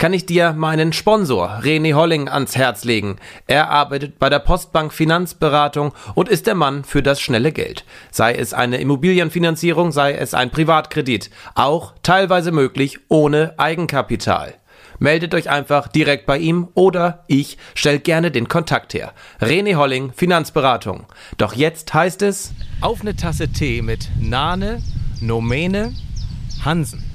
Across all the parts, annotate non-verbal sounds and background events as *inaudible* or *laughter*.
kann ich dir meinen Sponsor René Holling ans Herz legen. Er arbeitet bei der Postbank Finanzberatung und ist der Mann für das schnelle Geld. Sei es eine Immobilienfinanzierung, sei es ein Privatkredit, auch teilweise möglich ohne Eigenkapital. Meldet euch einfach direkt bei ihm oder ich stelle gerne den Kontakt her. René Holling, Finanzberatung. Doch jetzt heißt es Auf eine Tasse Tee mit Nane, Nomene, Hansen.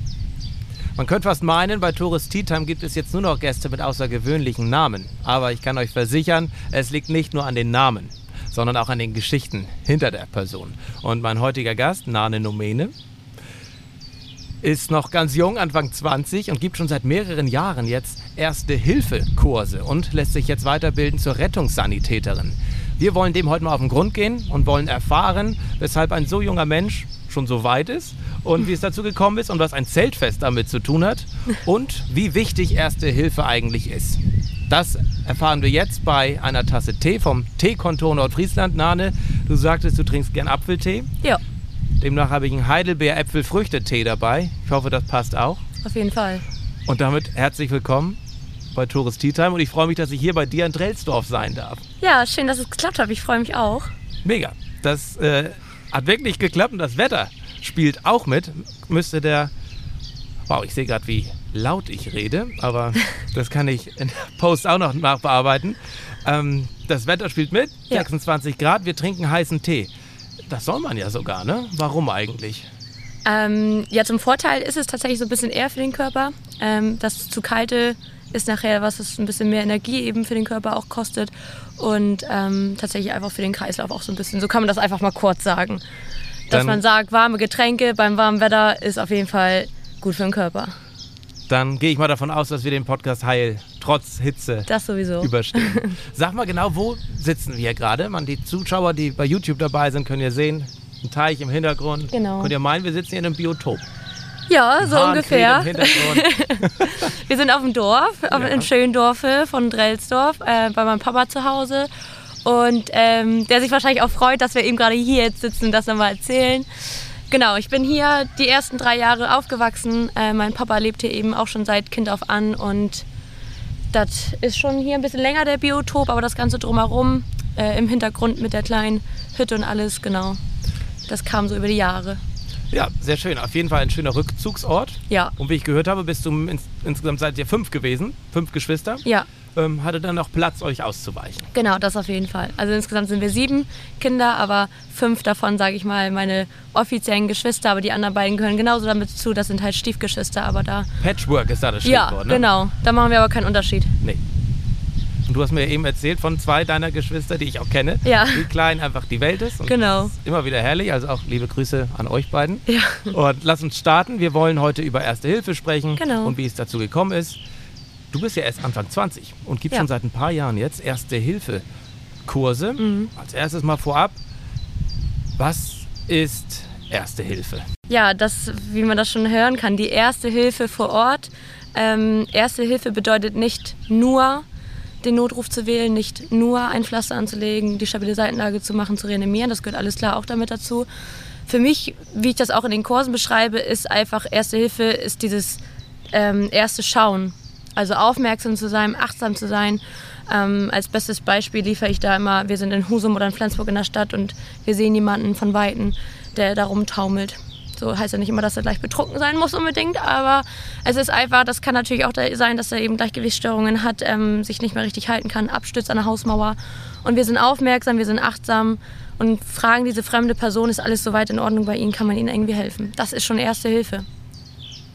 Man könnte fast meinen, bei Tourist Tea Time gibt es jetzt nur noch Gäste mit außergewöhnlichen Namen. Aber ich kann euch versichern, es liegt nicht nur an den Namen, sondern auch an den Geschichten hinter der Person. Und mein heutiger Gast, Nane Nomene, ist noch ganz jung, Anfang 20 und gibt schon seit mehreren Jahren jetzt Erste-Hilfe-Kurse und lässt sich jetzt weiterbilden zur Rettungssanitäterin. Wir wollen dem heute mal auf den Grund gehen und wollen erfahren, weshalb ein so junger Mensch schon so weit ist und wie es dazu gekommen ist und was ein Zeltfest damit zu tun hat *laughs* und wie wichtig Erste Hilfe eigentlich ist. Das erfahren wir jetzt bei einer Tasse Tee vom Teekontor Nordfriesland. Nane, du sagtest, du trinkst gern Apfeltee. Ja, Demnach habe ich einen Heidelbeer-Äpfel-Früchtetee dabei. Ich hoffe, das passt auch. auf jeden Fall. Und damit herzlich willkommen bei Tourist Tea Time. Und ich freue mich, dass ich hier bei dir in Drelsdorf sein darf. Ja, schön, dass es geklappt hat. Ich freue mich auch. Mega. Das äh, hat wirklich geklappt und das Wetter spielt auch mit. Müsste der. Wow, ich sehe gerade, wie laut ich rede, aber *laughs* das kann ich in der Post auch noch nachbearbeiten. Ähm, das Wetter spielt mit, Ja. 26 Grad, wir trinken heißen Tee. Das soll man ja sogar, ne? Warum eigentlich? Ähm, ja, zum Vorteil ist es tatsächlich so ein bisschen eher für den Körper. Ähm, das zu kalte ist nachher was, was ein bisschen mehr Energie eben für den Körper auch kostet. Und ähm, tatsächlich einfach für den Kreislauf auch so ein bisschen. So kann man das einfach mal kurz sagen. Dass Dann- man sagt, warme Getränke beim warmen Wetter ist auf jeden Fall gut für den Körper. Dann gehe ich mal davon aus, dass wir den Podcast heil trotz Hitze Das sowieso. überstehen. *laughs* Sag mal genau, wo sitzen wir gerade? Man, die Zuschauer, die bei YouTube dabei sind, können ja sehen, ein Teich im Hintergrund. Genau. Könnt ihr meinen, wir sitzen hier in einem Biotop. Ja, so ungefähr. *laughs* Wir sind auf dem Dorf, auf Ja. in Schöndorfe von Drelsdorf, äh, bei meinem Papa zu Hause. Und ähm, der sich wahrscheinlich auch freut, dass wir eben gerade hier jetzt sitzen und das dann mal erzählen. Genau, ich bin hier die ersten drei Jahre aufgewachsen. Äh, mein Papa lebt hier eben auch schon seit Kind auf an und das ist schon hier ein bisschen länger der Biotop, aber das Ganze drumherum äh, im Hintergrund mit der kleinen Hütte und alles, genau. Das kam so über die Jahre. Ja, sehr schön. Auf jeden Fall ein schöner Rückzugsort. Ja, Und wie ich gehört habe, bist du ins, insgesamt seid ihr fünf gewesen, fünf Geschwister. ja. Ähm, hatte dann noch Platz, euch auszuweichen. Genau, das auf jeden Fall. Also insgesamt sind wir sieben Kinder, aber fünf davon, sage ich mal, meine offiziellen Geschwister, aber die anderen beiden gehören genauso damit zu. Das sind halt Stiefgeschwister, aber da. Patchwork ist da das Ja, Stichwort, ne? genau. Da machen wir aber keinen Unterschied. Nee. Und du hast mir eben erzählt von zwei deiner Geschwister, die ich auch kenne, Ja. wie klein einfach die Welt ist. Und Genau. ist immer wieder herrlich. Also auch liebe Grüße an euch beiden. Ja. Und lass uns starten. Wir wollen heute über Erste Hilfe sprechen Genau. und wie es dazu gekommen ist. Du bist ja erst Anfang 20 und gibst Ja. schon seit ein paar Jahren jetzt Erste Hilfe Kurse. Mhm. Als erstes mal vorab, was ist Erste Hilfe? Ja, das, wie man das schon hören kann, die erste Hilfe vor Ort. Ähm, erste Hilfe bedeutet nicht nur den Notruf zu wählen, nicht nur ein Pflaster anzulegen, die stabile Seitenlage zu machen, zu reanimieren. Das gehört alles klar auch damit dazu. Für mich, wie ich das auch in den Kursen beschreibe, ist einfach Erste Hilfe, ist dieses ähm, erste Schauen. Also aufmerksam zu sein, achtsam zu sein. Ähm, als bestes Beispiel liefere ich da immer, wir sind in Husum oder in Flensburg in der Stadt und wir sehen jemanden von Weitem, der da rumtaumelt. So heißt ja nicht immer, dass er gleich betrunken sein muss unbedingt, aber es ist einfach, das kann natürlich auch da sein, dass er eben Gleichgewichtsstörungen hat, ähm, sich nicht mehr richtig halten kann, abstürzt an der Hausmauer. Und wir sind aufmerksam, wir sind achtsam und fragen diese fremde Person, ist alles soweit in Ordnung bei Ihnen, kann man Ihnen irgendwie helfen? Das ist schon erste Hilfe.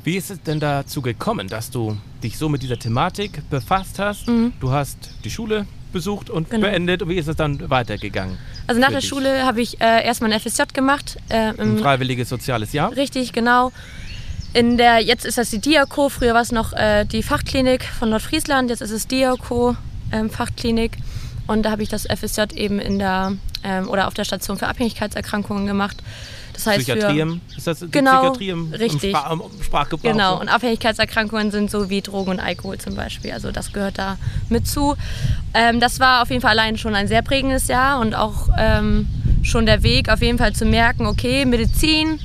Wie ist es denn dazu gekommen, dass du dich so mit dieser Thematik befasst hast? Du hast die Schule besucht und. Genau. beendet. Und wie ist es dann weitergegangen? Also nach der dich. Schule habe ich äh, erstmal ein FSJ gemacht. Äh, Ein freiwilliges soziales Jahr. richtig, genau. In der, jetzt ist das die Diako, früher war es noch äh, die Fachklinik von Nordfriesland, jetzt ist es Diako, ähm, Fachklinik. Und da habe ich das FSJ eben in der, ähm, oder auf der Station für Abhängigkeitserkrankungen gemacht. Das heißt für- Psychiatrie im, ist das Genau, Psychiatrie im, richtig. im, Sprach, im Sprachgebrauch? Genau, so? und Abhängigkeitserkrankungen sind so wie Drogen und Alkohol zum Beispiel. Also das gehört da mit zu. Ähm, das war auf jeden Fall allein schon ein sehr prägendes Jahr und auch ähm, schon der Weg auf jeden Fall zu merken, okay, Medizin,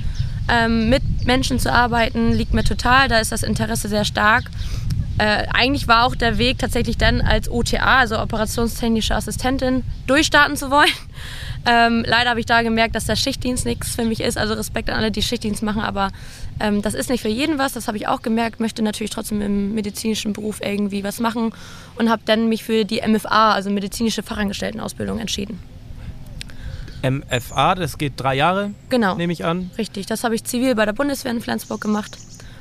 ähm, mit Menschen zu arbeiten, liegt mir total. Da ist das Interesse sehr stark. Äh, eigentlich war auch der Weg tatsächlich dann als OTA, also operationstechnische Assistentin, durchstarten zu wollen. Ähm, leider habe ich da gemerkt, dass der Schichtdienst nichts für mich ist. Also Respekt an alle, die Schichtdienst machen, aber ähm, das ist nicht für jeden was. Das habe ich auch gemerkt. Möchte natürlich trotzdem im medizinischen Beruf irgendwie was machen und habe dann mich für die MFA, also medizinische Fachangestelltenausbildung, entschieden. MFA, das geht drei Jahre, Genau. nehme ich an. Richtig, das habe ich zivil bei der Bundeswehr in Flensburg gemacht.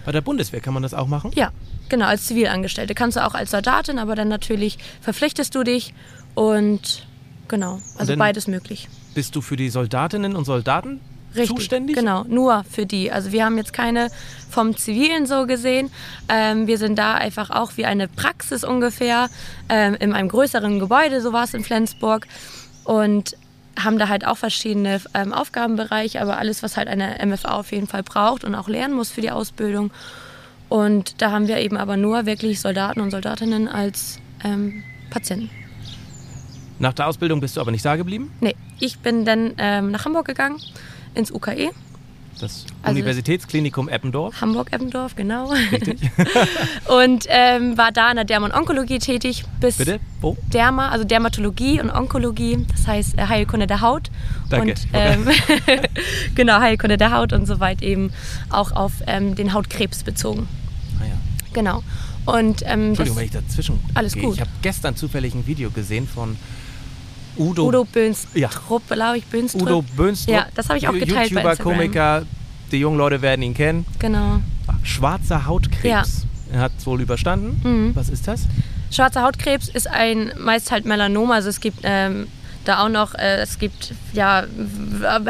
Bei der Bundeswehr kann man das auch machen? Ja, genau, als Zivilangestellte. Kannst du auch als Soldatin, aber dann natürlich verpflichtest du dich und genau, also beides möglich. Bist du für die Soldatinnen und Soldaten Richtig, zuständig? Genau, nur für die. Also wir haben jetzt keine vom Zivilen so gesehen. Ähm, wir sind da einfach auch wie eine Praxis ungefähr ähm, in einem größeren Gebäude, so war es in Flensburg. Und haben da halt auch verschiedene ähm, Aufgabenbereiche, aber alles, was halt eine MFA auf jeden Fall braucht und auch lernen muss für die Ausbildung. Und da haben wir eben aber nur wirklich Soldaten und Soldatinnen als ähm, Patienten. Nach der Ausbildung bist du aber nicht da geblieben? Nee, ich bin dann ähm, nach Hamburg gegangen, ins UKE. Das Also- Universitätsklinikum Eppendorf. Hamburg-Eppendorf, genau. *laughs* und ähm, war da in der Derm- und Onkologie tätig bis Bitte? Wo? Derma, also Dermatologie und Onkologie, das heißt äh, Heilkunde der Haut. Danke. Und ähm, *laughs* genau, Heilkunde der Haut und soweit eben auch auf ähm, den Hautkrebs bezogen. Ah, ja. Genau. Und ähm, Entschuldigung, das, wenn ich dazwischen Alles gehe. gut. Ich habe gestern zufällig ein Video gesehen von Udo, Udo Böhnstrup, Ja. glaube ich, Böhnstrup. Udo Böhnstrup. Ja, das habe ich auch geteilt bei YouTuber. Komiker, die jungen Leute werden ihn kennen. Genau. Schwarzer Hautkrebs. Er hat es wohl überstanden. Mhm. Was ist das? Schwarzer Hautkrebs ist ein meist halt Melanom, also es gibt ähm, da auch noch, äh, es gibt ja,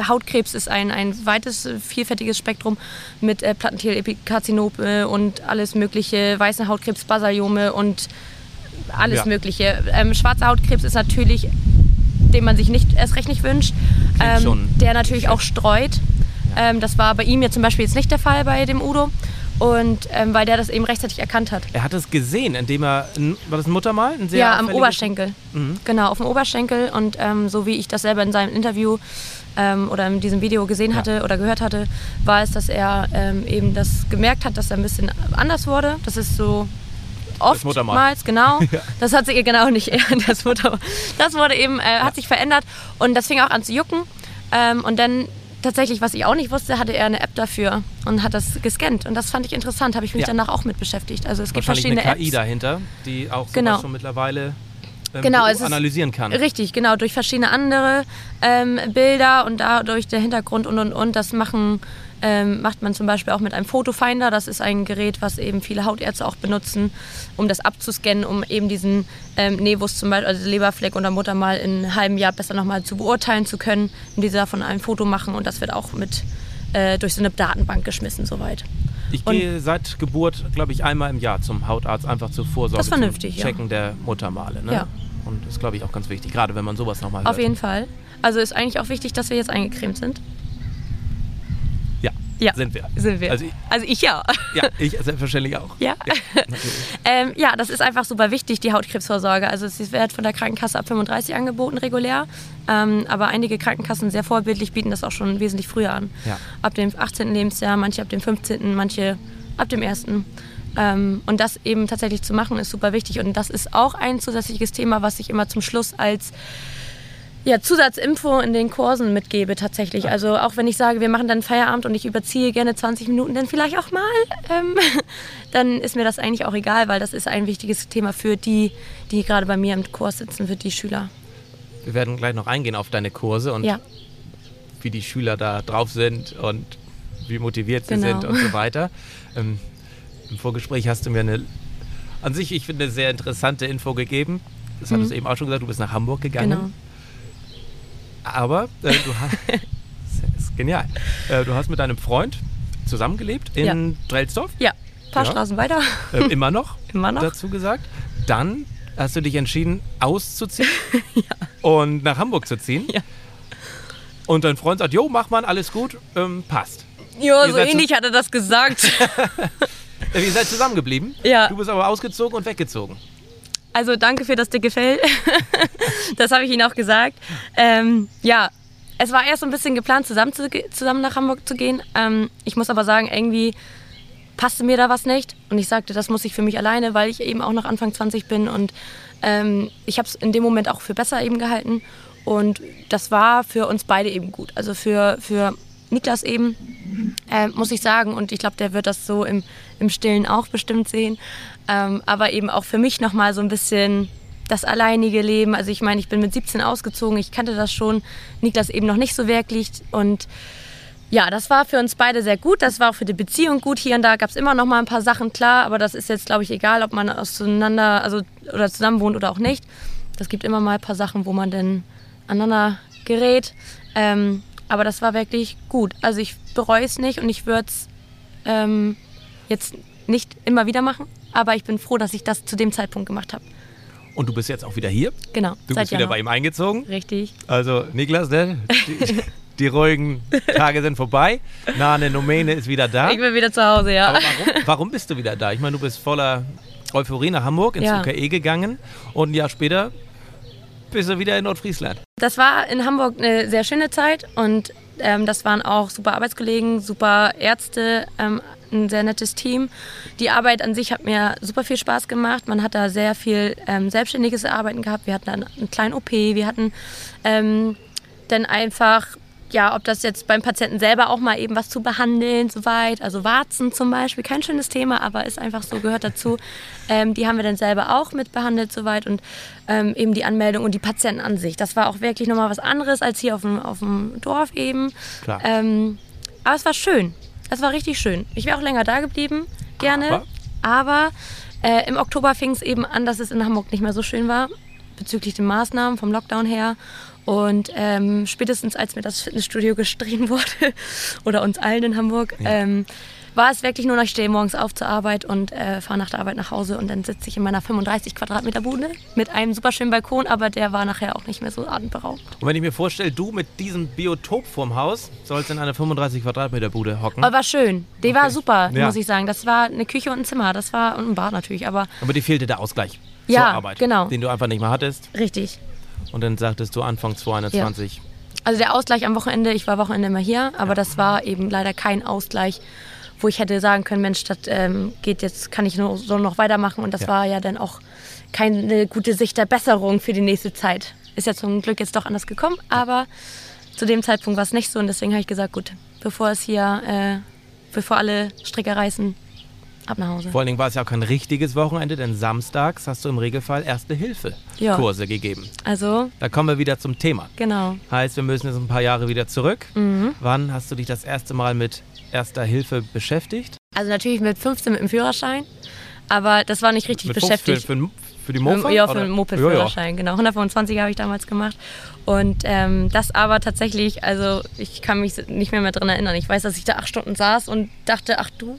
Hautkrebs ist ein, ein weites, vielfältiges Spektrum mit äh, Plattentel-Epikarzinope und alles mögliche, weiße Hautkrebs, Basaliome und alles Ja. mögliche. Ähm, schwarzer Hautkrebs ist natürlich, den man sich nicht erst recht nicht wünscht, ähm, der natürlich auch streut. Ähm, das war bei ihm jetzt zum Beispiel jetzt nicht der Fall bei dem Udo. Und ähm, weil der das eben rechtzeitig erkannt hat. Er hat es gesehen, indem er. War das ein Muttermal? Ein Ja, am Oberschenkel. Mhm. Genau, auf dem Oberschenkel. Und ähm, so wie ich das selber in seinem Interview ähm, oder in diesem Video gesehen Ja. hatte oder gehört hatte, war es, dass er ähm, eben das gemerkt hat, dass er ein bisschen anders wurde. Das ist so Oftmals, genau. *laughs* Ja. Das hat sich genau nicht *laughs* das Muttermal. Das wurde eben, äh, hat sich verändert und das fing auch an zu jucken. Ähm, und dann tatsächlich, was ich auch nicht wusste, hatte er eine App dafür und hat das gescannt. Und das fand ich interessant, habe ich mich Ja. danach auch mit beschäftigt. Also es gibt verschiedene eine KI Apps. dahinter, die auch Genau. schon mittlerweile ähm, Genau, ist- analysieren kann. Richtig, genau, durch verschiedene andere ähm, Bilder und dadurch der Hintergrund und und und. Das machen, ähm, macht man zum Beispiel auch mit einem Fotofinder. Das ist ein Gerät, was eben viele Hautärzte auch benutzen, um das abzuscannen, um eben diesen ähm, Nevus zum Beispiel, also Leberfleck oder Muttermal in einem halben Jahr besser nochmal zu beurteilen zu können, indem sie davon ein Foto machen und das wird auch mit äh, durch so eine Datenbank geschmissen soweit. Ich Und- gehe seit Geburt, glaube ich, einmal im Jahr zum Hautarzt, einfach zur Vorsorge. Das vernünftig, zum ja. Checken der Muttermale. Ne? Ja. Und das ist, glaube ich, auch ganz wichtig, gerade wenn man sowas nochmal hört. Auf jeden Fall. Also ist eigentlich auch wichtig, dass wir jetzt eingecremt sind. Ja, Ja. sind wir. Sind wir. Also, ich- Also ich ja. ja, ich selbstverständlich auch. Ja. natürlich. ähm, ja, das ist einfach super wichtig, die Hautkrebsvorsorge. Also es wird von der Krankenkasse ab 35 angeboten, regulär. Ähm, aber einige Krankenkassen, sehr vorbildlich, bieten das auch schon wesentlich früher an. Ja. Ab dem 18. Lebensjahr, manche ab dem 15., manche ab dem 1. Ähm, und das eben tatsächlich zu machen, ist super wichtig. Und das ist auch ein zusätzliches Thema, was ich immer zum Schluss als ja, Zusatzinfo in den Kursen mitgebe tatsächlich. Also auch wenn ich sage, wir machen dann Feierabend und ich überziehe gerne 20 Minuten, dann vielleicht auch mal, ähm, *laughs* dann ist mir das eigentlich auch egal, weil das ist ein wichtiges Thema für die, die gerade bei mir im Kurs sitzen, für die Schüler. Wir werden gleich noch eingehen auf deine Kurse und Ja, wie die Schüler da drauf sind und wie motiviert sie Genau. sind und so *laughs* weiter. Ähm, Im Vorgespräch hast du mir eine, an sich, ich finde, eine sehr interessante Info gegeben. Das hattest du eben auch schon gesagt, du bist nach Hamburg gegangen. Mhm. genau. Aber äh, du hast, *laughs* das ist genial, äh, du hast mit deinem Freund zusammengelebt in Ja. Drelsdorf, Ja, ein paar Ja. Straßen weiter. äh, immer noch, *laughs* Immer noch. dazu gesagt. Dann hast du dich entschieden, auszuziehen *laughs* und nach Hamburg zu ziehen. Ja. Und dein Freund sagt, jo, mach mal, alles gut, ähm, passt. Ja, so ähnlich hat er das gesagt. Ihr seid zusammengeblieben. Ja. Du bist aber ausgezogen und weggezogen. Also danke für das dicke Fell. *laughs* das habe ich Ihnen auch gesagt. Ähm, ja, es war erst so ein bisschen geplant, zusammen, zu, zusammen nach Hamburg zu gehen. Ähm, ich muss aber sagen, irgendwie passte mir da was nicht. Und ich sagte, das muss ich für mich alleine, weil ich eben auch noch Anfang 20 bin. Und ähm, ich habe es in dem Moment auch für besser eben gehalten. Und das war für uns beide eben gut. Also für, für Niklas eben, äh, muss ich sagen. Und ich glaube, der wird das so im, im Stillen auch bestimmt sehen. Ähm, aber eben auch für mich nochmal so ein bisschen das alleinige Leben. Also ich meine, ich bin mit 17 ausgezogen, ich kannte das schon, Niklas eben noch nicht so wirklich. Und ja, das war für uns beide sehr gut. Das war auch für die Beziehung gut. Hier und da gab es immer noch mal ein paar Sachen, klar. Aber das ist jetzt, glaube ich, egal, ob man auseinander, also oder zusammen wohnt oder auch nicht. Das gibt immer mal ein paar Sachen, wo man dann aneinander gerät. Ähm, aber das war wirklich gut. Also ich bereue es nicht und ich würde es ähm, jetzt nicht immer wieder machen. Aber ich bin froh, dass ich das zu dem Zeitpunkt gemacht habe. Und du bist jetzt auch wieder hier. Genau. Du bist wieder Januar. bei ihm eingezogen. Richtig. Also, Niklas, ne? Die, die ruhigen Tage sind vorbei. Nane Nomäne ist wieder da. Ich bin wieder zu Hause, ja. Aber warum, warum bist du wieder da? Ich meine, du bist voller Euphorie nach Hamburg ins Ja. UKE gegangen und ein Jahr später bist du wieder in Nordfriesland. Das war in Hamburg eine sehr schöne Zeit und ähm, das waren auch super Arbeitskollegen, super Ärzte, ähm, ein sehr nettes Team. Die Arbeit an sich hat mir super viel Spaß gemacht. Man hat da sehr viel ähm, selbstständiges Arbeiten gehabt. Wir hatten dann einen kleinen OP, wir hatten ähm, dann einfach, ja, ob das jetzt beim Patienten selber auch mal eben was zu behandeln, soweit. Also Warzen zum Beispiel, kein schönes Thema, aber ist einfach so, gehört dazu. Ähm, die haben wir dann selber auch mit behandelt, soweit. Und ähm, eben die Anmeldung und die Patienten an sich. Das war auch wirklich nochmal was anderes als hier auf dem, auf dem Dorf eben. Klar. Ähm, aber es war schön. Es war richtig schön. Ich wäre auch länger da geblieben, gerne. Aber? Aber, äh, im Oktober fing es eben an, dass es in Hamburg nicht mehr so schön war, bezüglich den Maßnahmen vom Lockdown her. Und ähm, spätestens als mir das Fitnessstudio *laughs* gestrichen wurde, oder uns allen in Hamburg, ähm, war es wirklich nur noch, ich stehe morgens auf zur Arbeit und äh, fahre nach der Arbeit nach Hause und dann sitze ich in meiner 35 Quadratmeter Bude mit einem super schönen Balkon, aber der war nachher auch nicht mehr so atemberaubend. Und wenn ich mir vorstelle, du mit diesem Biotop vorm Haus sollst in einer 35 Quadratmeter Bude hocken. Aber war schön. Die war super, Ja. muss ich sagen. Das war eine Küche und ein Zimmer. Das war und ein Bad natürlich, aber Aber dir fehlte der Ausgleich Ja, zur Arbeit, genau. den du einfach nicht mehr hattest. richtig. Und dann sagtest du Anfang 220. Also der Ausgleich am Wochenende, ich war Wochenende immer hier, aber das war eben leider kein Ausgleich, wo ich hätte sagen können, Mensch, das ähm, geht jetzt, kann ich nur, so noch weitermachen. Und das Ja. war ja dann auch keine gute Sicht der Besserung für die nächste Zeit. Ist ja zum Glück jetzt doch anders gekommen, aber zu dem Zeitpunkt war es nicht so und deswegen habe ich gesagt, gut, bevor es hier, äh, bevor alle Stricke reißen, ab nach Hause. Vor allen Dingen war es ja auch kein richtiges Wochenende, denn samstags hast du im Regelfall Erste-Hilfe-Kurse gegeben. Also, Da kommen wir wieder zum Thema. genau. Heißt, wir müssen jetzt ein paar Jahre wieder zurück. Mhm. Wann hast du dich das erste Mal mit Erster Hilfe beschäftigt? Also natürlich mit 15 mit dem Führerschein, aber das war nicht richtig mit beschäftigt. Für, für, für die Mofa? Ja, für den Moped-Führerschein, genau. 125 habe ich damals gemacht. Und ähm, das aber tatsächlich, also ich kann mich nicht mehr, mehr dran erinnern. Ich weiß, dass ich da acht Stunden saß und dachte, ach du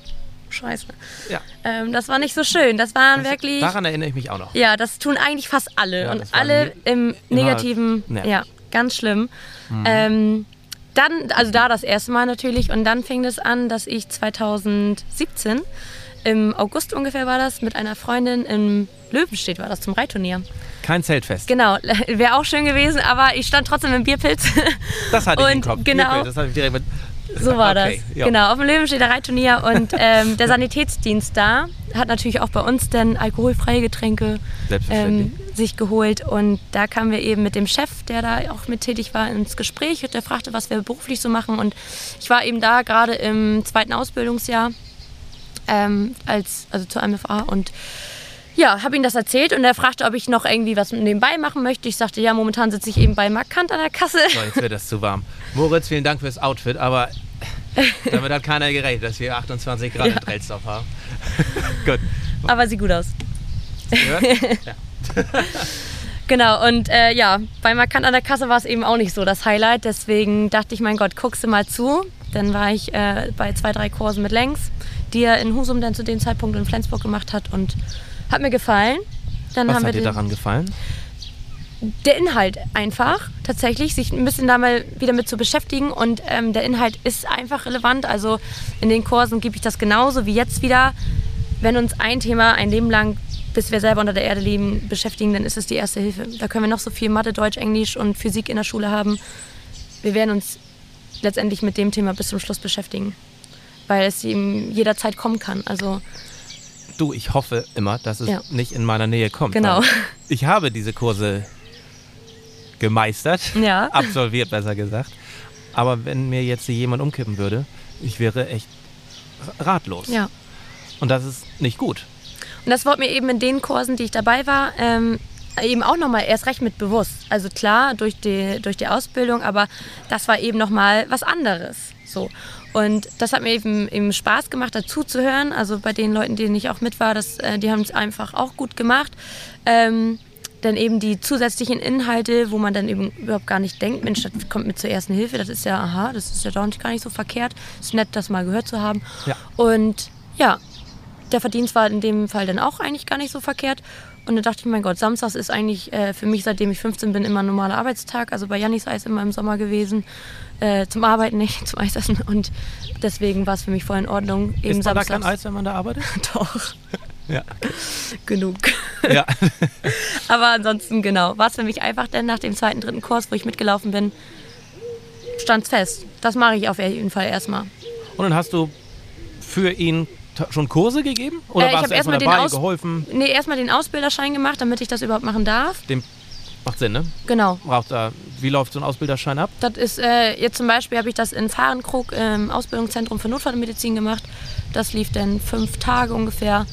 Scheiße. Ja. Ähm, das war nicht so schön. Das waren ja. wirklich. Daran erinnere ich mich auch noch. Ja, das tun eigentlich fast alle. Ja, und das alle im negativen, nervig. ja, ganz schlimm. Ähm, dann, also da das erste Mal natürlich. Und dann fing es an, dass ich 2017, im August ungefähr war das, mit einer Freundin im Löwenstedt war das zum Reitturnier. Kein Zeltfest. Genau, *laughs* wäre auch schön gewesen, aber ich stand trotzdem im Bierpilz. Das hatte ich im Und Kopf. genau. Bierbild, Das habe ich direkt mit. So war Okay, das. ja. Genau, auf dem Löwenstädter Reitturnier. Und ähm, der *laughs* Sanitätsdienst da hat natürlich auch bei uns dann alkoholfreie Getränke ähm, sich geholt. Und da kamen wir eben mit dem Chef, der da auch mit tätig war, ins Gespräch. Und der fragte, was wir beruflich so machen. Und ich war eben da gerade im zweiten Ausbildungsjahr ähm, als, also zur MFA. Und ja, habe ihm das erzählt und er fragte, ob ich noch irgendwie was nebenbei machen möchte. Ich sagte, ja, momentan sitze ich eben bei Markant an der Kasse. So, jetzt wird das zu warm. Moritz, vielen Dank fürs Outfit, aber *laughs* damit hat keiner gerechnet, dass wir 28 Grad in Ja. Drelsdorf haben. *laughs* Gut. Aber sieht gut aus. *laughs* Ja. Genau, und äh, ja, bei Markant an der Kasse war es eben auch nicht so das Highlight. Deswegen dachte ich, mein Gott, guckst du mal zu. Dann war ich äh, bei zwei, drei Kursen mit Lengs, die er in Husum dann zu dem Zeitpunkt in Flensburg gemacht hat und hat mir gefallen. Dann Was haben wir hat dir den, daran gefallen? der Inhalt einfach tatsächlich, sich ein bisschen da mal wieder mit zu beschäftigen und ähm, der Inhalt ist einfach relevant. Also in den Kursen gebe ich das genauso wie jetzt wieder. Wenn uns ein Thema ein Leben lang, bis wir selber unter der Erde leben, beschäftigen, dann ist es die erste Hilfe. Da können wir noch so viel Mathe, Deutsch, Englisch und Physik in der Schule haben. Wir werden uns letztendlich mit dem Thema bis zum Schluss beschäftigen, weil es ihm jederzeit kommen kann. Also Du, ich hoffe immer, dass es Ja. nicht in meiner Nähe kommt. Genau. Ich habe diese Kurse gemeistert, Ja. *laughs* absolviert besser gesagt. Aber wenn mir jetzt hier jemand umkippen würde, ich wäre echt ratlos. ja. Und das ist nicht gut. Und das wurde mir eben in den Kursen, die ich dabei war, ähm, eben auch nochmal erst recht mit bewusst. Also klar, durch die, durch die Ausbildung, aber das war eben nochmal was anderes. So. Und das hat mir eben, eben Spaß gemacht, dazu zu hören. Also bei den Leuten, denen ich auch mit war, das, äh, die haben es einfach auch gut gemacht. Ähm, dann eben die zusätzlichen Inhalte, wo man dann eben überhaupt gar nicht denkt, Mensch, das kommt mit zur ersten Hilfe, das ist ja, aha, das ist ja doch nicht, gar nicht so verkehrt. Ist nett, das mal gehört zu haben. Ja. Und ja, der Verdienst war in dem Fall dann auch eigentlich gar nicht so verkehrt. Und dann dachte ich, mein Gott, Samstags ist eigentlich äh, für mich, seitdem ich 15 bin, immer ein normaler Arbeitstag. Also bei Jannis Eis immer im Sommer gewesen. Äh, zum Arbeiten nicht, *laughs* zum Eisessen. Und deswegen war es für mich voll in Ordnung. Eben Ist man da kein Eis, wenn man da arbeitet? *laughs* Doch, *laughs* Ja. genug. ja. Aber ansonsten, genau, war es für mich einfach, denn nach dem zweiten, dritten Kurs, wo ich mitgelaufen bin, stand fest. Das mache ich auf jeden Fall erstmal. Und dann hast du für ihn schon Kurse gegeben? Oder Äh, ich warst du erstmal den dabei, Aus- geholfen? Nee, erstmal den Ausbilderschein gemacht, damit ich das überhaupt machen darf. Dem macht Sinn, ne? Genau. Braucht da, wie läuft so ein Ausbilderschein ab? Das ist, äh, jetzt zum Beispiel habe ich das in Fahrenkrug im Ausbildungszentrum für Notfallmedizin gemacht. Das lief dann fünf Tage ungefähr,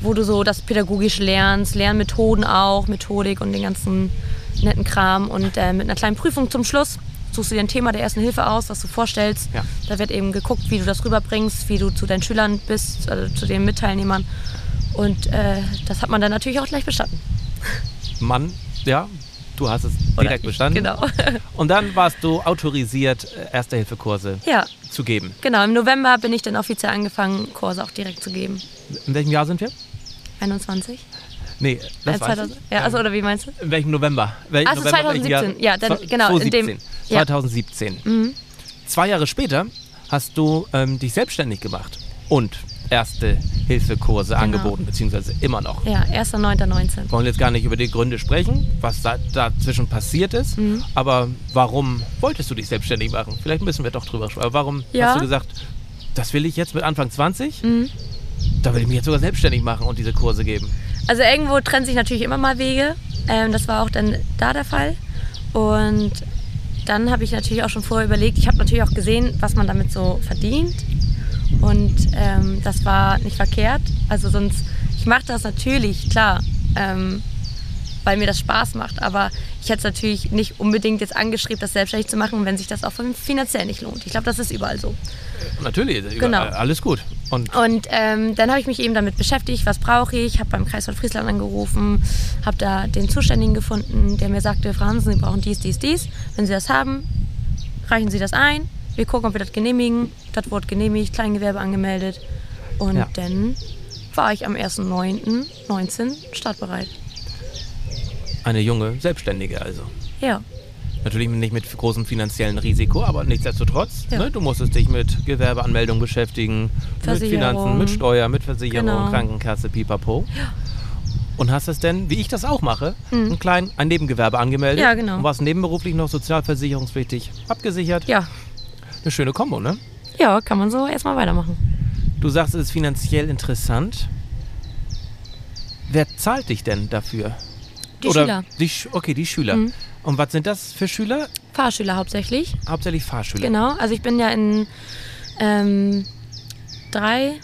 wo du so das pädagogisch lernst, Lernmethoden auch, Methodik und den ganzen netten Kram. Und äh, mit einer kleinen Prüfung zum Schluss suchst du dir ein Thema der ersten Hilfe aus, was du vorstellst. Ja. Da wird eben geguckt, wie du das rüberbringst, wie du zu deinen Schülern bist, also zu den Mitteilnehmern. Und äh, das hat man dann natürlich auch gleich bestanden. Mann, ja, du hast es direkt ich, bestanden. Genau. *laughs* Und dann warst du autorisiert, äh, Erste-Hilfe-Kurse ja, zu geben. genau. Im November bin ich dann offiziell angefangen, Kurse auch direkt zu geben. In welchem Jahr sind wir? 21? Nee, das Äh, weiß 2000 ich. Ja, also oder wie meinst du? In welchem November? Wel Also November, welchen 2017, ja, dann- genau, in 2017. dem- ja. 2017. Mhm. Zwei Jahre später hast du ähm, dich selbstständig gemacht und Erste-Hilfe-Kurse Genau. angeboten, beziehungsweise immer noch. Ja, 1.9.19. Wir wollen jetzt gar nicht über die Gründe sprechen, was da, dazwischen passiert ist. Mhm. Aber warum wolltest du dich selbstständig machen? Vielleicht müssen wir doch drüber sprechen. Aber warum Ja. hast du gesagt, das will ich jetzt mit Anfang 20? Mhm. Da will ich mich jetzt sogar selbstständig machen und diese Kurse geben. Also irgendwo trennen sich natürlich immer mal Wege. Ähm, das war auch dann da der Fall. Und dann habe ich natürlich auch schon vorher überlegt, ich habe natürlich auch gesehen, was man damit so verdient. Und ähm, das war nicht verkehrt. Also sonst, ich mache das natürlich, klar, ähm, weil mir das Spaß macht. Aber ich hätte es natürlich nicht unbedingt jetzt angestrebt, das selbstständig zu machen, wenn sich das auch finanziell nicht lohnt. Ich glaube, das ist überall so. Natürlich, Genau. alles gut. Und Und ähm, dann habe ich mich eben damit beschäftigt, was brauche ich, habe beim Kreis von Friesland angerufen, habe da den Zuständigen gefunden, der mir sagte, Frau Hansen, Sie brauchen dies, dies, dies. Wenn Sie das haben, reichen Sie das ein. Wir gucken, ob wir das genehmigen. Das wurde genehmigt, Kleingewerbe angemeldet. Und Ja. dann war ich am 1.9.19 startbereit. eine junge Selbstständige also. Ja, Natürlich nicht mit großem finanziellen Risiko, aber nichtsdestotrotz, Ja. ne, du musstest dich mit Gewerbeanmeldung beschäftigen, mit. Finanzen, mit Steuer, mit Versicherung, Genau. Krankenkasse, pipapo. Und hast es denn, wie ich das auch mache, ein klein, ein Nebengewerbe angemeldet? Mhm. Ja, genau. Und warst nebenberuflich noch sozialversicherungspflichtig abgesichert? ja, Eine schöne Kombo, ne? ja, kann man so erstmal weitermachen. Du sagst, es ist finanziell interessant. Wer zahlt dich denn dafür? Die Oder Schüler, Die, okay, die Schüler. Mhm. Und was sind das für Schüler? Fahrschüler hauptsächlich. Hauptsächlich Fahrschüler. Genau, also ich bin ja in ähm, drei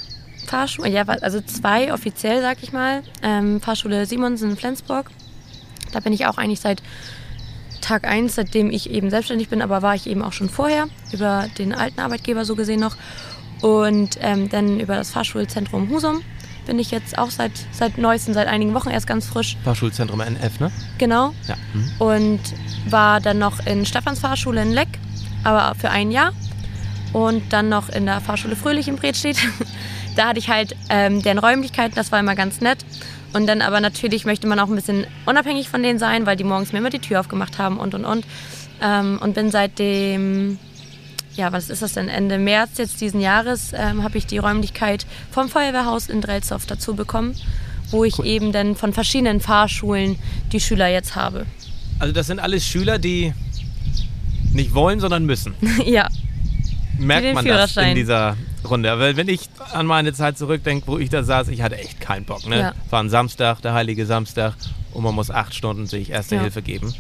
Fahrschulen, ja, also zwei offiziell, sag ich mal. Ähm, Fahrschule Simonsen in Flensburg. Da bin ich auch eigentlich seit Tag 1, seitdem ich eben selbstständig bin, aber war ich eben auch schon vorher, über den alten Arbeitgeber so gesehen noch. Und ähm, dann über das Fahrschulzentrum Husum bin ich jetzt auch seit, seit neuestem, seit einigen Wochen erst ganz frisch. Fahrschulzentrum NF, ne? Genau, Ja. Mhm. und war dann noch in Stefans Fahrschule in Leck, aber für ein Jahr. Und dann noch in der Fahrschule Fröhlich in Bredstedt. *laughs* da hatte ich halt ähm, deren Räumlichkeiten, das war immer ganz nett. und dann aber natürlich möchte man auch ein bisschen unabhängig von denen sein, weil die morgens mir immer die Tür aufgemacht haben und und und. Ähm, und bin seitdem, ja, was ist das denn, Ende März jetzt diesen Jahres, ähm, habe ich die Räumlichkeit vom Feuerwehrhaus in Drelsdorf dazu bekommen, wo ich eben dann von verschiedenen Fahrschulen die Schüler jetzt habe. Also das sind alles Schüler, die nicht wollen, sondern müssen. *laughs* ja, Merkt man das in dieser Runde? Weil wenn ich an meine Zeit zurückdenke, wo ich da saß, ich hatte echt keinen Bock. Ne? Ja. War ein Samstag, der heilige Samstag und man muss acht Stunden sich Erste Ja. Hilfe geben.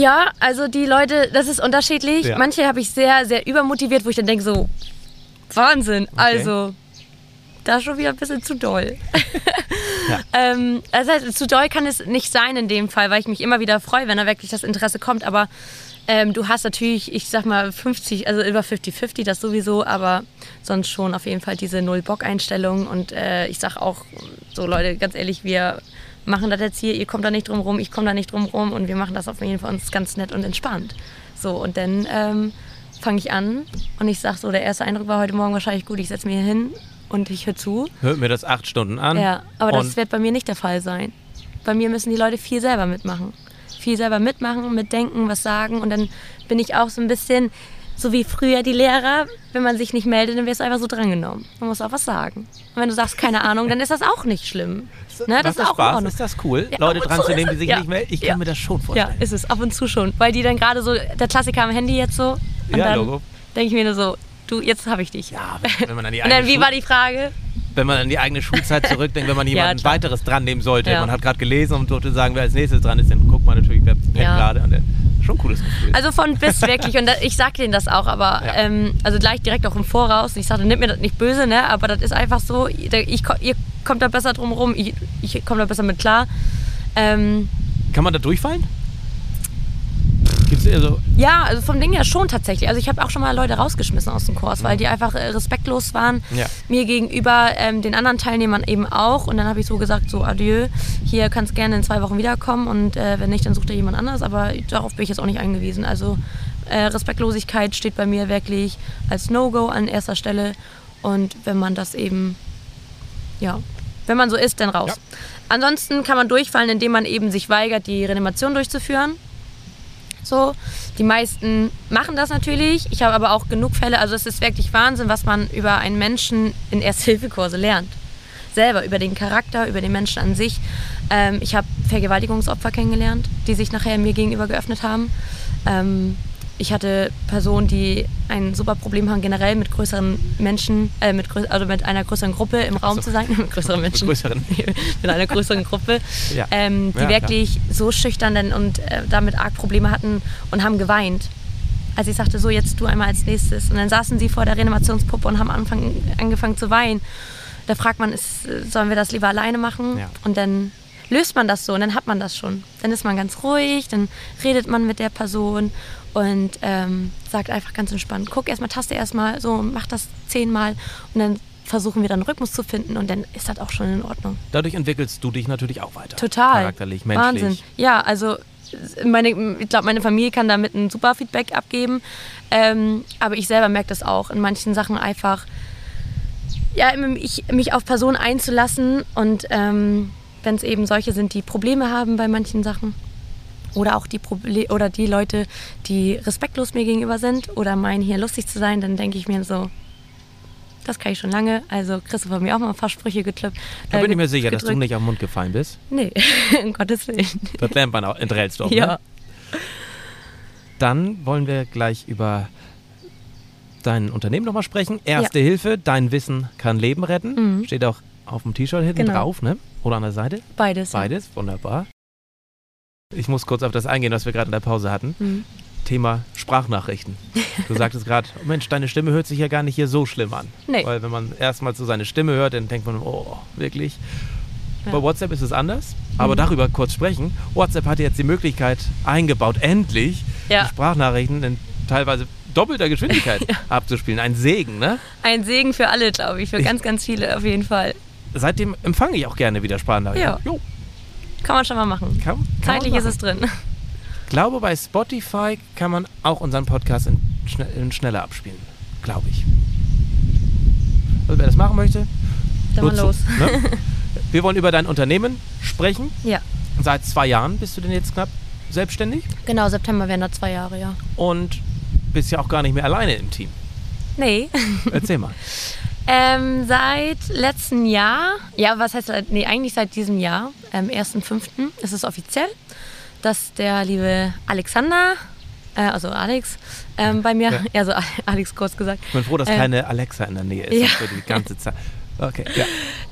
Ja, also die Leute, das ist unterschiedlich. Ja. Manche habe ich sehr, sehr übermotiviert, wo ich dann denke so, Wahnsinn, also da schon wieder ein bisschen zu doll. *laughs* ähm, also zu doll kann es nicht sein in dem Fall, weil ich mich immer wieder freue, wenn da wirklich das Interesse kommt. Aber ähm, du hast natürlich, ich sag mal 50, also über 50-50, das sowieso, aber sonst schon auf jeden Fall diese Null-Bock-Einstellung. Und äh, ich sag auch so, Leute, ganz ehrlich, wir machen das jetzt hier, ihr kommt da nicht drum rum, ich komme da nicht drum rum und wir machen das auf jeden Fall uns ganz nett und entspannt. So, und dann ähm, fange ich an und ich sag so, der erste Eindruck war heute Morgen wahrscheinlich gut, ich setze mich hier hin und ich höre zu. Hört mir das acht Stunden an. Ja, aber das wird bei mir nicht der Fall sein. Bei mir müssen die Leute viel selber mitmachen. Viel selber mitmachen, mitdenken, was sagen. Und dann bin ich auch so ein bisschen so wie früher die Lehrer. Wenn man sich nicht meldet, dann wirst du einfach so drangenommen. Man muss auch was sagen. Und wenn du sagst, keine Ahnung, dann ist das auch nicht schlimm. Ne, Macht das ist das auch Spaß? Ist das cool, Ja, Leute dran zu nehmen, die sich ja. nicht melden? Ich kann Ja. mir das schon Ja, vorstellen. ist es. Ab und zu schon. Weil die dann gerade so, der Klassiker am Handy jetzt so. Und Ja, Logo. denke ich mir nur so, du, jetzt habe ich dich. Ja, *laughs* wenn man an die Und dann, eigene wie war die Frage? wenn man an die eigene Schulzeit zurückdenkt, wenn man *laughs* jemanden klar. weiteres dran nehmen sollte. Ja. Man hat gerade gelesen und durfte sagen, wer als nächstes dran ist, dann guckt man natürlich, wer pennt Ja. gerade. Und dann, schon ein cooles Gefühl. Also von bis *laughs* wirklich. Und ich sag denen das auch, aber Ja. ähm, also gleich direkt auch im Voraus. Ich sage, nimmt mir das nicht böse, ne? Aber das ist einfach so. Ich, ihr kommt da besser drum rum, ich, ich komme da besser mit klar. Ähm, Kann man da durchfallen? Gibt's also, ja, also vom Ding her schon tatsächlich. Also ich habe auch schon mal Leute rausgeschmissen aus dem Kurs, weil die einfach äh, respektlos waren Ja. mir gegenüber, ähm, den anderen Teilnehmern eben auch. Und dann habe ich so gesagt, so adieu, hier kannst gerne in zwei Wochen wiederkommen und äh, wenn nicht, dann sucht dir jemand anders. Aber darauf bin ich jetzt auch nicht angewiesen. Also äh, Respektlosigkeit steht bei mir wirklich als No-Go an erster Stelle. Und wenn man das eben, ja, wenn man so ist, dann raus. Ja. Ansonsten kann man durchfallen, indem man eben sich weigert, die Reanimation durchzuführen. So, die meisten machen das natürlich. Ich habe aber auch genug Fälle. Also es ist wirklich Wahnsinn, was man über einen Menschen in Ersthilfekurse lernt. Selber über den Charakter, über den Menschen an sich. Ähm, ich habe Vergewaltigungsopfer kennengelernt, die sich nachher mir gegenüber geöffnet haben. Ähm, ich hatte Personen, die ein super Problem haben, generell mit größeren Menschen, äh, mit, also mit einer größeren Gruppe im Raum zu sein. *laughs* mit größeren Menschen. größeren. *laughs* mit einer größeren Gruppe, *laughs* Ja. ähm, die Ja, wirklich so schüchtern und äh, damit arg Probleme hatten und haben geweint. Als ich sagte, so jetzt du einmal als nächstes. Und dann saßen sie vor der Reanimationspuppe und haben anfang, angefangen zu weinen. Da fragt man, ist, sollen wir das lieber alleine machen? Ja. Und dann löst man das so und dann hat man das schon. Dann ist man ganz ruhig, dann redet man mit der Person und ähm, sagt einfach ganz entspannt, guck erstmal, taste erstmal so, mach das zehnmal und dann versuchen wir dann einen Rhythmus zu finden und dann ist das auch schon in Ordnung. dadurch entwickelst du dich natürlich auch weiter. Total. Charakterlich, menschlich. Wahnsinn. Ja, also meine, ich glaube, meine Familie kann damit ein super Feedback abgeben. Ähm, aber ich selber merke das auch in manchen Sachen einfach, ja, ich, mich auf Personen einzulassen und ähm, wenn es eben solche sind, die Probleme haben bei manchen Sachen oder auch die Proble oder die Leute, die respektlos mir gegenüber sind oder meinen hier lustig zu sein, dann denke ich mir so, das kann ich schon lange. Also Christoph hat mir auch mal ein paar Sprüche geklippt. Da äh, bin ich mir ge- sicher, dass du gedrückt. nicht auf den Mund gefallen bist. Nee, *laughs* um Gottes Willen. Das lernt man auch in Drelsdorf. Ja. Ne? Dann wollen wir gleich über dein Unternehmen nochmal sprechen. Erste Hilfe, dein Wissen kann Leben retten. Steht auch auf dem T-Shirt hinten Mhm. Genau. drauf, ne? Oder an der Seite? Beides. Beides, wunderbar. Ich muss kurz auf das eingehen, was wir gerade in der Pause hatten. Mhm. Thema Sprachnachrichten. Du sagtest gerade, *laughs* Mensch, deine Stimme hört sich ja gar nicht hier so schlimm an. Nee. Weil wenn man erstmal so seine Stimme hört, dann denkt man, oh, wirklich. Ja. Bei WhatsApp ist es anders, aber Mhm. darüber kurz sprechen. WhatsApp hat jetzt die Möglichkeit eingebaut, endlich Ja. Sprachnachrichten in teilweise doppelter Geschwindigkeit *laughs* abzuspielen. Ein Segen, ne? Ein Segen für alle, glaube ich. Für Ich- ganz, ganz viele auf jeden Fall. Seitdem empfange ich auch gerne wieder Sprachnachrichten. Ja. Jo, Kann man schon mal machen. kann, kann Zeitlich man ist es drin. Ich glaube, bei Spotify kann man auch unseren Podcast in, in schneller abspielen. Glaube ich. Also wer das machen möchte, Dann mal los. Ne? *laughs* Wir wollen über dein Unternehmen sprechen. Ja, Seit zwei Jahren bist du denn jetzt knapp selbstständig genau, September wären da zwei Jahre, ja. und bist ja auch gar nicht mehr alleine im Team. Nee. Erzähl mal. *laughs* Ähm, seit letztem Jahr, ja, was heißt, nee, eigentlich seit diesem Jahr, am 1.5. ist es offiziell, dass der liebe Alexander, äh, also Alex, ähm, bei mir, Ja. also *laughs* Alex kurz gesagt, Ich bin froh, dass Ähm, keine Alexa in der Nähe ist. ja. würde die ganze Zeit. Okay, ja.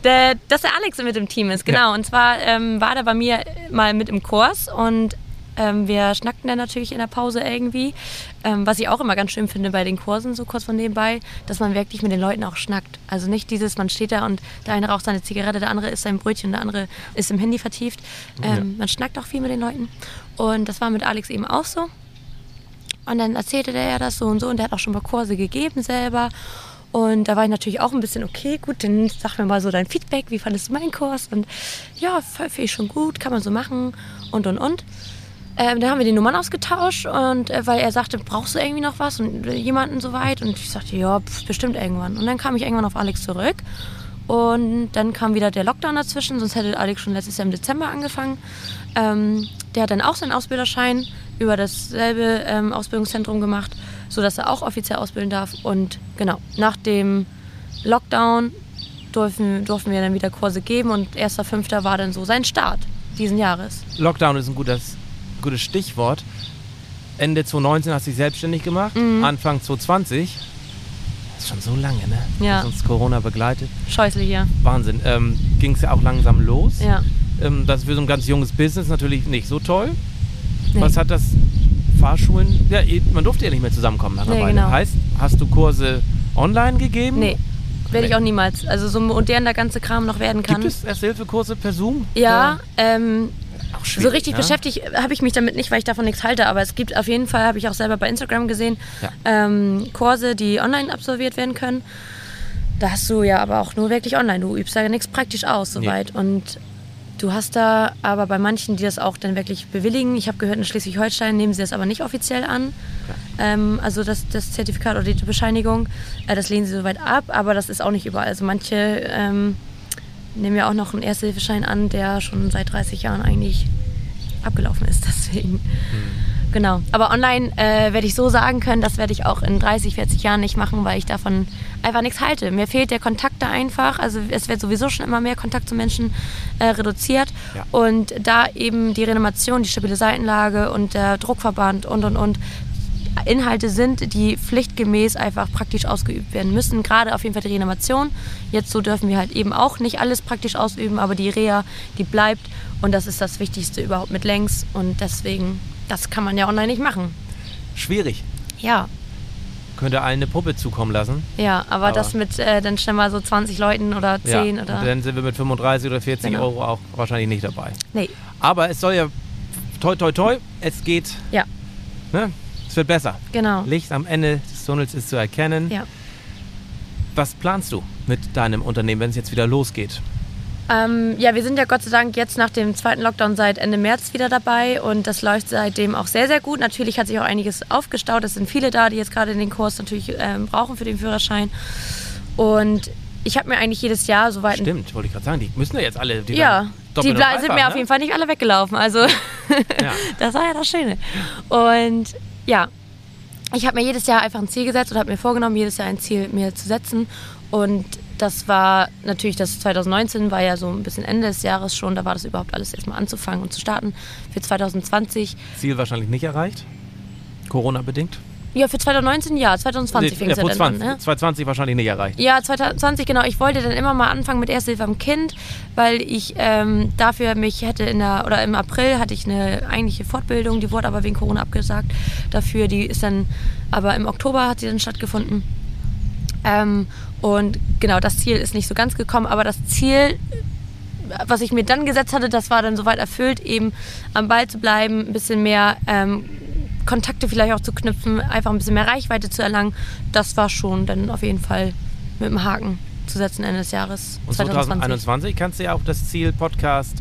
der, dass der Alex mit im Team ist, genau. Und zwar ähm, war der bei mir mal mit im Kurs und ähm, wir schnackten dann natürlich in der Pause irgendwie. Ähm, was ich auch immer ganz schön finde bei den Kursen, so kurz von nebenbei, dass man wirklich mit den Leuten auch schnackt. Also nicht dieses, man steht da und der eine raucht seine Zigarette, der andere isst sein Brötchen, der andere ist im Handy vertieft. Ähm, Man schnackt auch viel mit den Leuten. Und das war mit Alex eben auch so. Und dann erzählte der ja das so und so und der hat auch schon mal Kurse gegeben selber. Und da war ich natürlich auch ein bisschen, okay, gut, dann sag mir mal so dein Feedback, wie fandest du meinen Kurs? Und ja, finde ich schon gut, kann man so machen und und und. Ähm, dann haben wir die Nummern ausgetauscht und äh, weil er sagte, brauchst du irgendwie noch was und äh, jemanden soweit? Und ich sagte, ja, pf, bestimmt irgendwann. Und dann kam ich irgendwann auf Alex zurück und dann kam wieder der Lockdown dazwischen, sonst hätte Alex schon letztes Jahr im Dezember angefangen. Ähm, der hat dann auch seinen Ausbilderschein über dasselbe ähm, Ausbildungszentrum gemacht, sodass er auch offiziell ausbilden darf. Und genau, nach dem Lockdown durften, durften wir dann wieder Kurse geben und 1.5. war dann so sein Start diesen Jahres. Lockdown ist ein gutes, gutes Stichwort. Ende 2019 hast du dich selbstständig gemacht, Anfang 2020. Das ist schon so lange, ne? Ja. Dass uns Corona begleitet. Scheußlich hier. Wahnsinn. Ähm, Ging es ja auch langsam los. Ja. Ähm, das ist für so ein ganz junges Business natürlich nicht so toll. Nee. Was hat das Fahrschulen? Ja, eh, man durfte ja nicht mehr zusammenkommen nach einer Nee, Weile. genau. Heißt, hast du Kurse online gegeben? Nee, werde ich auch niemals. Also so modern der ganze Kram noch werden kann. Gibt es Ersthilfekurse per Zoom? Ja, ähm, Auch so richtig ne? beschäftigt habe ich mich damit nicht, weil ich davon nichts halte. Aber es gibt auf jeden Fall, habe ich auch selber bei Instagram gesehen, Ja. ähm, Kurse, die online absolviert werden können. Da hast du ja aber auch nur wirklich online. Du übst da nichts praktisch aus soweit. Und du hast da aber bei manchen, die das auch dann wirklich bewilligen. Ich habe gehört, in Schleswig-Holstein nehmen sie das aber nicht offiziell an. Ähm, also das, das Zertifikat oder die Bescheinigung, äh, das lehnen sie soweit ab. Aber das ist auch nicht überall. Also manche ähm, nehmen ja auch noch einen Ersthilfeschein an, der schon seit 30 Jahren eigentlich abgelaufen ist. *laughs* Deswegen. Genau. Aber online äh, werde ich so sagen können, das werde ich auch in 30, 40 Jahren nicht machen, weil ich davon einfach nichts halte. Mir fehlt der Kontakt da einfach. Also es wird sowieso schon immer mehr Kontakt zu Menschen äh, reduziert. Ja. Und da eben die Renovation, die stabile Seitenlage und der Druckverband und und und Inhalte sind, die pflichtgemäß einfach praktisch ausgeübt werden müssen. Gerade auf jeden Fall die Renovation. Jetzt so dürfen wir halt eben auch nicht alles praktisch ausüben, aber die Reha, die bleibt. Und das ist das Wichtigste überhaupt mit längs. Und deswegen, das kann man ja online nicht machen. Schwierig. Ja, Könnte allen eine Puppe zukommen lassen. ja, aber, Aber- das mit äh, dann schnell mal so 20 Leuten oder 10 ja. oder. Und dann sind wir mit 35 oder 40 Genau. Euro auch wahrscheinlich nicht dabei. nee, Aber es soll ja toi toi toi, es geht, ja, ne? Es wird besser. genau. Licht am Ende des Tunnels ist zu erkennen. Ja. Was planst du mit deinem Unternehmen, wenn es jetzt wieder losgeht? Ähm, ja, wir sind ja Gott sei Dank jetzt nach dem zweiten Lockdown seit Ende März wieder dabei und das läuft seitdem auch sehr, sehr gut. Natürlich hat sich auch einiges aufgestaut. Es sind viele da, die jetzt gerade den Kurs natürlich ähm, brauchen für den Führerschein. Und ich habe mir eigentlich jedes Jahr soweit Stimmt, wollte ich gerade sagen, die müssen ja jetzt alle. Die Ja, die sind mir auf ne? jeden Fall nicht alle weggelaufen. Also Ja. *laughs* das war ja das Schöne. Und ja, ich habe mir jedes Jahr einfach ein Ziel gesetzt oder habe mir vorgenommen, jedes Jahr ein Ziel mir zu setzen. Und das war natürlich, das 2019 war ja so ein bisschen Ende des Jahres schon, da war das überhaupt alles erstmal anzufangen und zu starten. Für 2020, Ziel wahrscheinlich nicht erreicht. Corona-bedingt. Ja, für 2019 ja, 2020 fing es ja vor dann an. 20, Ne? 2020 wahrscheinlich nicht erreicht. Ja, 2020, genau. Ich wollte dann immer mal anfangen mit Ersthilfe am Kind, weil ich ähm, dafür mich hätte in der, oder im April hatte ich eine eigentliche Fortbildung, die wurde aber wegen Corona abgesagt. Dafür, die ist dann, aber im Oktober hat sie dann stattgefunden. Ähm, und genau, das Ziel ist nicht so ganz gekommen, aber das Ziel, was ich mir dann gesetzt hatte, das war dann soweit erfüllt, eben am Ball zu bleiben, ein bisschen mehr ähm, Kontakte vielleicht auch zu knüpfen, einfach ein bisschen mehr Reichweite zu erlangen. Das war schon dann auf jeden Fall mit dem Haken zu setzen Ende des Jahres Und 2020. 2021 kannst du ja auch das Ziel Podcast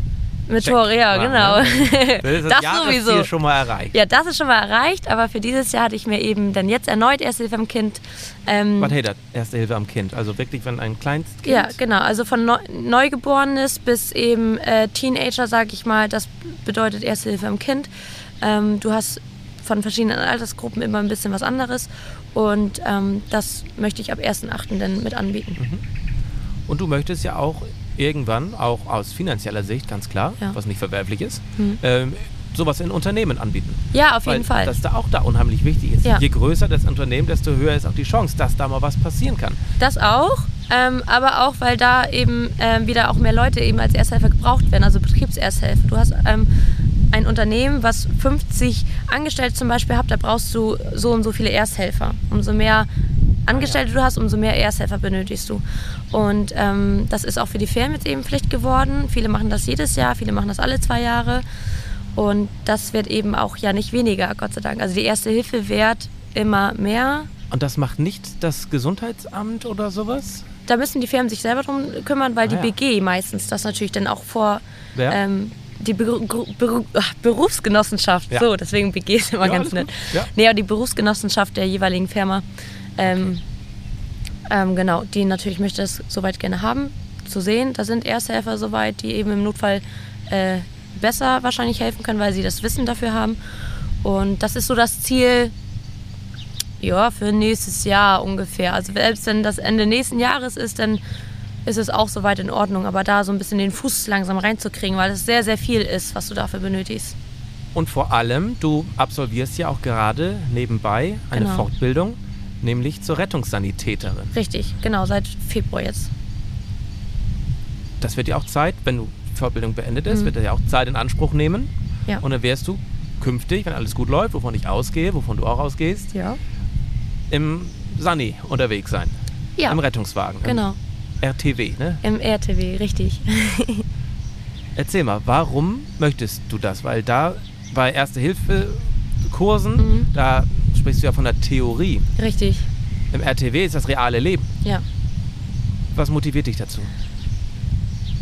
Mit Check. Tore, ja, War, genau. ne? *laughs* Das ist das, Das sowieso. schon mal erreicht. Ja, das ist schon mal erreicht, aber für dieses Jahr hatte ich mir eben dann jetzt erneut Erste Hilfe am Kind. Ähm, Was hält das? Erste Hilfe am Kind. Also wirklich, wenn ein Kleinstkind. ja, genau. Also von Neu Neugeborenes bis eben äh, Teenager, sage ich mal, das bedeutet Erste Hilfe am Kind. Ähm, du hast von verschiedenen Altersgruppen immer ein bisschen was anderes und ähm, das möchte ich ab 1.8. dann mit anbieten. Und du möchtest ja auch irgendwann, auch aus finanzieller Sicht, ganz klar, Ja. was nicht verwerflich ist, Mhm. ähm, sowas in Unternehmen anbieten. Ja, auf Weil jeden Fall. das da auch da unheimlich wichtig ist. Ja. Je größer das Unternehmen, desto höher ist auch die Chance, dass da mal was passieren kann. Das auch, ähm, aber auch, weil da eben ähm, wieder auch mehr Leute eben als Ersthelfer gebraucht werden, also Betriebsersthelfer. Du hast ähm, ein Unternehmen, was 50 Angestellte zum Beispiel hat, da brauchst du so und so viele Ersthelfer. Umso mehr Angestellte du hast, umso mehr Ersthelfer benötigst du. Und ähm, das ist auch für die Firmen jetzt eben Pflicht geworden. Viele machen das jedes Jahr, viele machen das alle zwei Jahre. Und das wird eben auch ja nicht weniger, Gott sei Dank. Also die Erste Hilfe wird immer mehr. Und das macht nicht das Gesundheitsamt oder sowas? Da müssen die Firmen sich selber drum kümmern, weil Ah, die ja. BG meistens das natürlich dann auch vor Wer? ähm, die Beru Beru Berufsgenossenschaft, Ja. so, deswegen BG ist immer Ja, ganz nett. Ja. Nee, aber die Berufsgenossenschaft der jeweiligen Firma, ähm, ähm, genau, die natürlich möchte das soweit gerne haben, zu sehen. Da sind Ersthelfer soweit, die eben im Notfall äh, besser wahrscheinlich helfen können, weil sie das Wissen dafür haben. Und das ist so das Ziel, ja, für nächstes Jahr ungefähr. Also selbst wenn das Ende nächsten Jahres ist, dann ist es auch soweit in Ordnung. Aber da so ein bisschen den Fuß langsam reinzukriegen, weil es sehr, sehr viel ist, was du dafür benötigst. Und vor allem, du absolvierst ja auch gerade nebenbei eine Genau. Fortbildung, nämlich zur Rettungssanitäterin. Richtig, genau, seit Februar jetzt. Das wird ja auch Zeit, wenn du die Fortbildung beendet ist, Mhm. wird das ja auch Zeit in Anspruch nehmen. Ja. Und dann wirst du künftig, wenn alles gut läuft, wovon ich ausgehe, wovon du auch ausgehst, ja. im Sani unterwegs sein. Ja, Im Rettungswagen. genau. Im RTW, ne? Im RTW, richtig. *laughs* Erzähl mal, warum möchtest du das? Weil da bei Erste-Hilfe-Kursen, Mhm. da sprichst du ja von der Theorie. richtig, Im RTW ist das reale Leben. ja. Was motiviert dich dazu?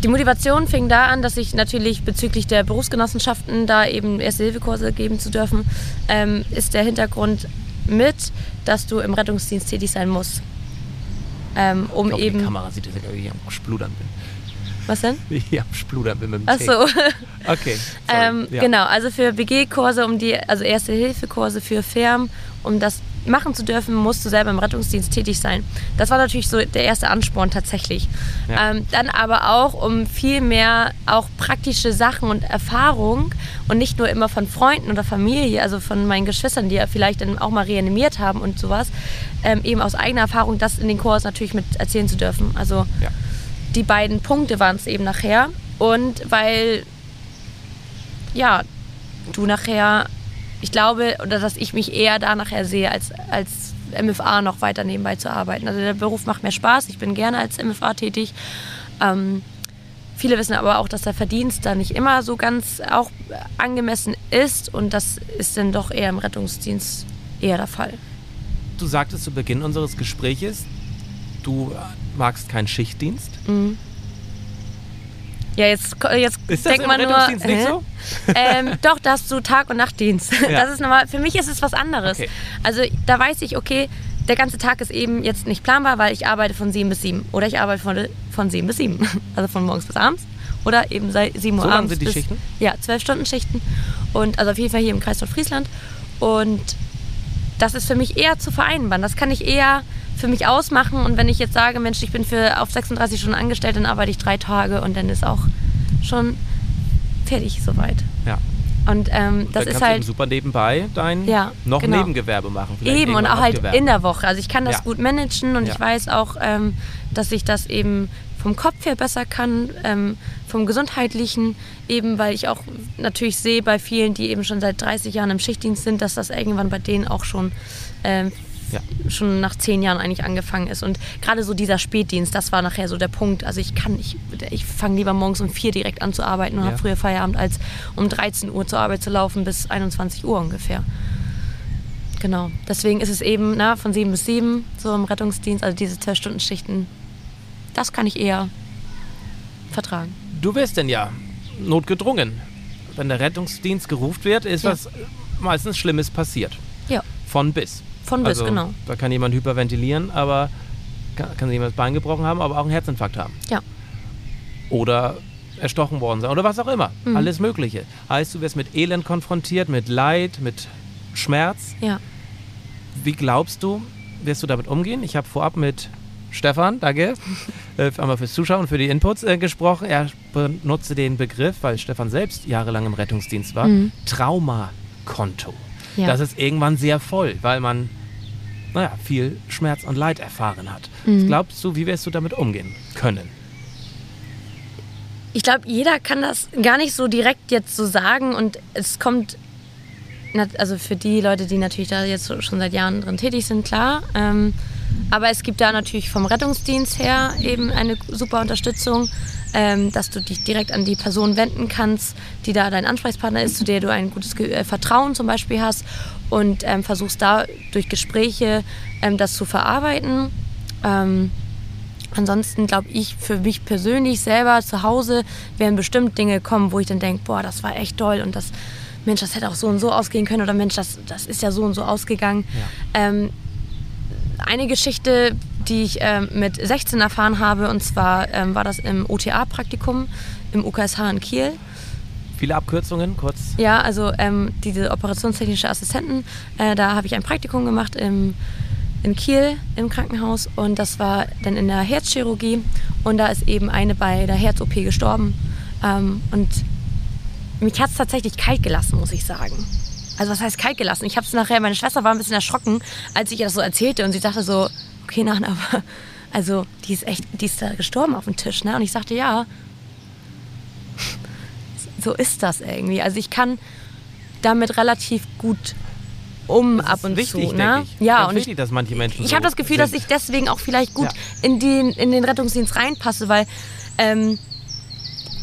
Die Motivation fing da an, dass ich natürlich bezüglich der Berufsgenossenschaften da eben Erste-Hilfe-Kurse geben zu dürfen, ähm, ist der Hintergrund mit, dass du im Rettungsdienst tätig sein musst. Ähm, um Ich glaub, Die eben. Kamera sieht, dass ich irgendwie am Spludern bin. Was denn? Wie *laughs* ich am Spludern bin mit dem Ach so. *laughs* Okay. Ähm, ja. Genau, also für BG-Kurse, um die, also Erste-Hilfe-Kurse für Firmen, um das machen zu dürfen, musst du selber im Rettungsdienst tätig sein. Das war natürlich so der erste Ansporn tatsächlich. Ja. Ähm, dann aber auch um viel mehr auch praktische Sachen und Erfahrung und nicht nur immer von Freunden oder Familie, also von meinen Geschwistern, die ja vielleicht dann auch mal reanimiert haben und sowas, ähm, eben aus eigener Erfahrung das in den Kurs natürlich mit erzählen zu dürfen. Also Ja. die beiden Punkte waren es eben nachher. Und weil, ja, du nachher, ich glaube, oder dass ich mich eher da nachher sehe, als, als MFA noch weiter nebenbei zu arbeiten. Also der Beruf macht mir Spaß, ich bin gerne als MFA tätig. Ähm, viele wissen aber auch, dass der Verdienst da nicht immer so ganz auch angemessen ist und das ist dann doch eher im Rettungsdienst eher der Fall. Du sagtest zu Beginn unseres Gespräches, du magst keinen Schichtdienst. Mhm. Ja, jetzt, jetzt Ist das denkt im man nur, Rettungsdienst nicht so? *laughs* ähm, doch, da hast du Tag- und Nachtdienst. Ja. Das ist normal. Für mich ist es was anderes. Okay. Also da weiß ich, okay, der ganze Tag ist eben jetzt nicht planbar, weil ich arbeite von 7 bis 7. Oder ich arbeite von, von 7 bis 7. *laughs* Also von morgens bis abends. Oder eben seit 7 Uhr So abends. sind die bis, Schichten? Ja, 12 Stunden Schichten. Und also auf jeden Fall hier im Kreis Nordfriesland. Und das ist für mich eher zu vereinbaren. Das kann ich eher für mich ausmachen. Und wenn ich jetzt sage, Mensch, ich bin für auf 36 Stunden angestellt, dann arbeite ich drei Tage und dann ist auch schon fertig soweit. Ja. Und ähm, Dann das ist kannst du halt eben super nebenbei dein Ja, noch genau. Nebengewerbe machen. vielleicht eben und auch halt Hauptgewerbe. in der Woche. Also ich kann das Ja. gut managen und Ja. ich weiß auch, ähm, dass ich das eben vom Kopf her besser kann, ähm, vom gesundheitlichen eben, weil ich auch natürlich sehe bei vielen, die eben schon seit 30 Jahren im Schichtdienst sind, dass das irgendwann bei denen auch schon ähm, Ja. schon nach zehn Jahren eigentlich angefangen ist. Und gerade so dieser Spätdienst, das war nachher so der Punkt. Also ich kann, ich, ich fange lieber morgens um vier direkt an zu arbeiten und Ja. habe früher Feierabend, als um 13 Uhr zur Arbeit zu laufen bis 21 Uhr ungefähr. Genau. Deswegen ist es eben na, von sieben bis sieben so im Rettungsdienst, also diese zwölf Stunden Schichten, das kann ich eher vertragen. Du wirst denn ja notgedrungen. Wenn der Rettungsdienst gerufen wird, ist Ja. was meistens Schlimmes passiert. Ja, Von bis. Von bis, also, genau. Da kann jemand hyperventilieren, aber kann, kann jemand das Bein gebrochen haben, aber auch einen Herzinfarkt haben. Ja. Oder erstochen worden sein oder was auch immer. Mhm. Alles Mögliche. Heißt, du wirst mit Elend konfrontiert, mit Leid, mit Schmerz. Ja. Wie glaubst du, wirst du damit umgehen? Ich habe vorab mit Stefan, danke, *laughs* äh, einmal fürs Zuschauen und für die Inputs äh, gesprochen. Er benutzte den Begriff, weil Stefan selbst jahrelang im Rettungsdienst war, Mhm. Traumakonto. Ja. Das ist irgendwann sehr voll, weil man naja, viel Schmerz und Leid erfahren hat. Mhm. Was glaubst du, wie wirst du damit umgehen können? Ich glaube, jeder kann das gar nicht so direkt jetzt so sagen und es kommt, also für die Leute, die natürlich da jetzt schon seit Jahren drin tätig sind, klar. Ähm, aber es gibt da natürlich vom Rettungsdienst her eben eine super Unterstützung, ähm, dass du dich direkt an die Person wenden kannst, die da dein Ansprechpartner ist, zu der du ein gutes Ge äh, Vertrauen zum Beispiel hast und ähm, versuchst da durch Gespräche ähm, das zu verarbeiten. Ähm, Ansonsten glaube ich für mich persönlich selber zu Hause werden bestimmt Dinge kommen, wo ich dann denke, boah, das war echt toll und das, Mensch, das hätte auch so und so ausgehen können oder Mensch, das, das ist ja so und so ausgegangen. Ähm, eine Geschichte, die ich ähm, mit 16 erfahren habe, und zwar ähm, war das im OTA-Praktikum im UKSH in Kiel. Viele Abkürzungen, kurz. Ja, also ähm, diese operationstechnische Assistenten, äh, da habe ich ein Praktikum gemacht im, in Kiel im Krankenhaus und das war dann in der Herzchirurgie und da ist eben eine bei der Herz-OP gestorben ähm, und mich hat es tatsächlich kalt gelassen, muss ich sagen. Also was heißt kalt gelassen? Ich habe es nachher, meine Schwester war ein bisschen erschrocken, als ich ihr das so erzählte und sie sagte so, okay, nein, *laughs* aber also die ist echt, die ist da gestorben auf dem Tisch, ne? Und ich sagte, ja, *laughs* so ist das irgendwie. Also ich kann damit relativ gut um ab und wichtig, zu. Ne? ich. Ja, Ganz und wichtig, ich, dass manche Menschen ich so habe das Gefühl, dass sind. ich deswegen auch vielleicht gut Ja. in, den, in den Rettungsdienst reinpasse, weil ähm,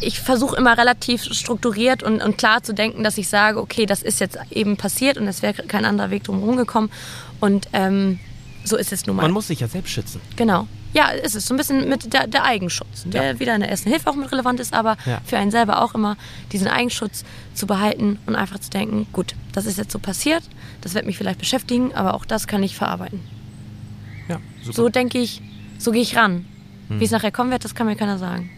ich versuche immer relativ strukturiert und, und klar zu denken, dass ich sage, okay, das ist jetzt eben passiert und es wäre kein anderer Weg drum gekommen. Und ähm, so ist es nun mal. Man muss sich ja selbst schützen. Genau. Ja, ist es so ein bisschen mit der, der Eigenschutz, der wieder in der ersten Hilfe auch mit relevant ist, aber Ja. für einen selber auch immer diesen Eigenschutz zu behalten und einfach zu denken, gut, das ist jetzt so passiert, das wird mich vielleicht beschäftigen, aber auch das kann ich verarbeiten. Ja, super. So denke ich, so gehe ich ran. Wie es nachher kommen wird, das kann mir keiner sagen.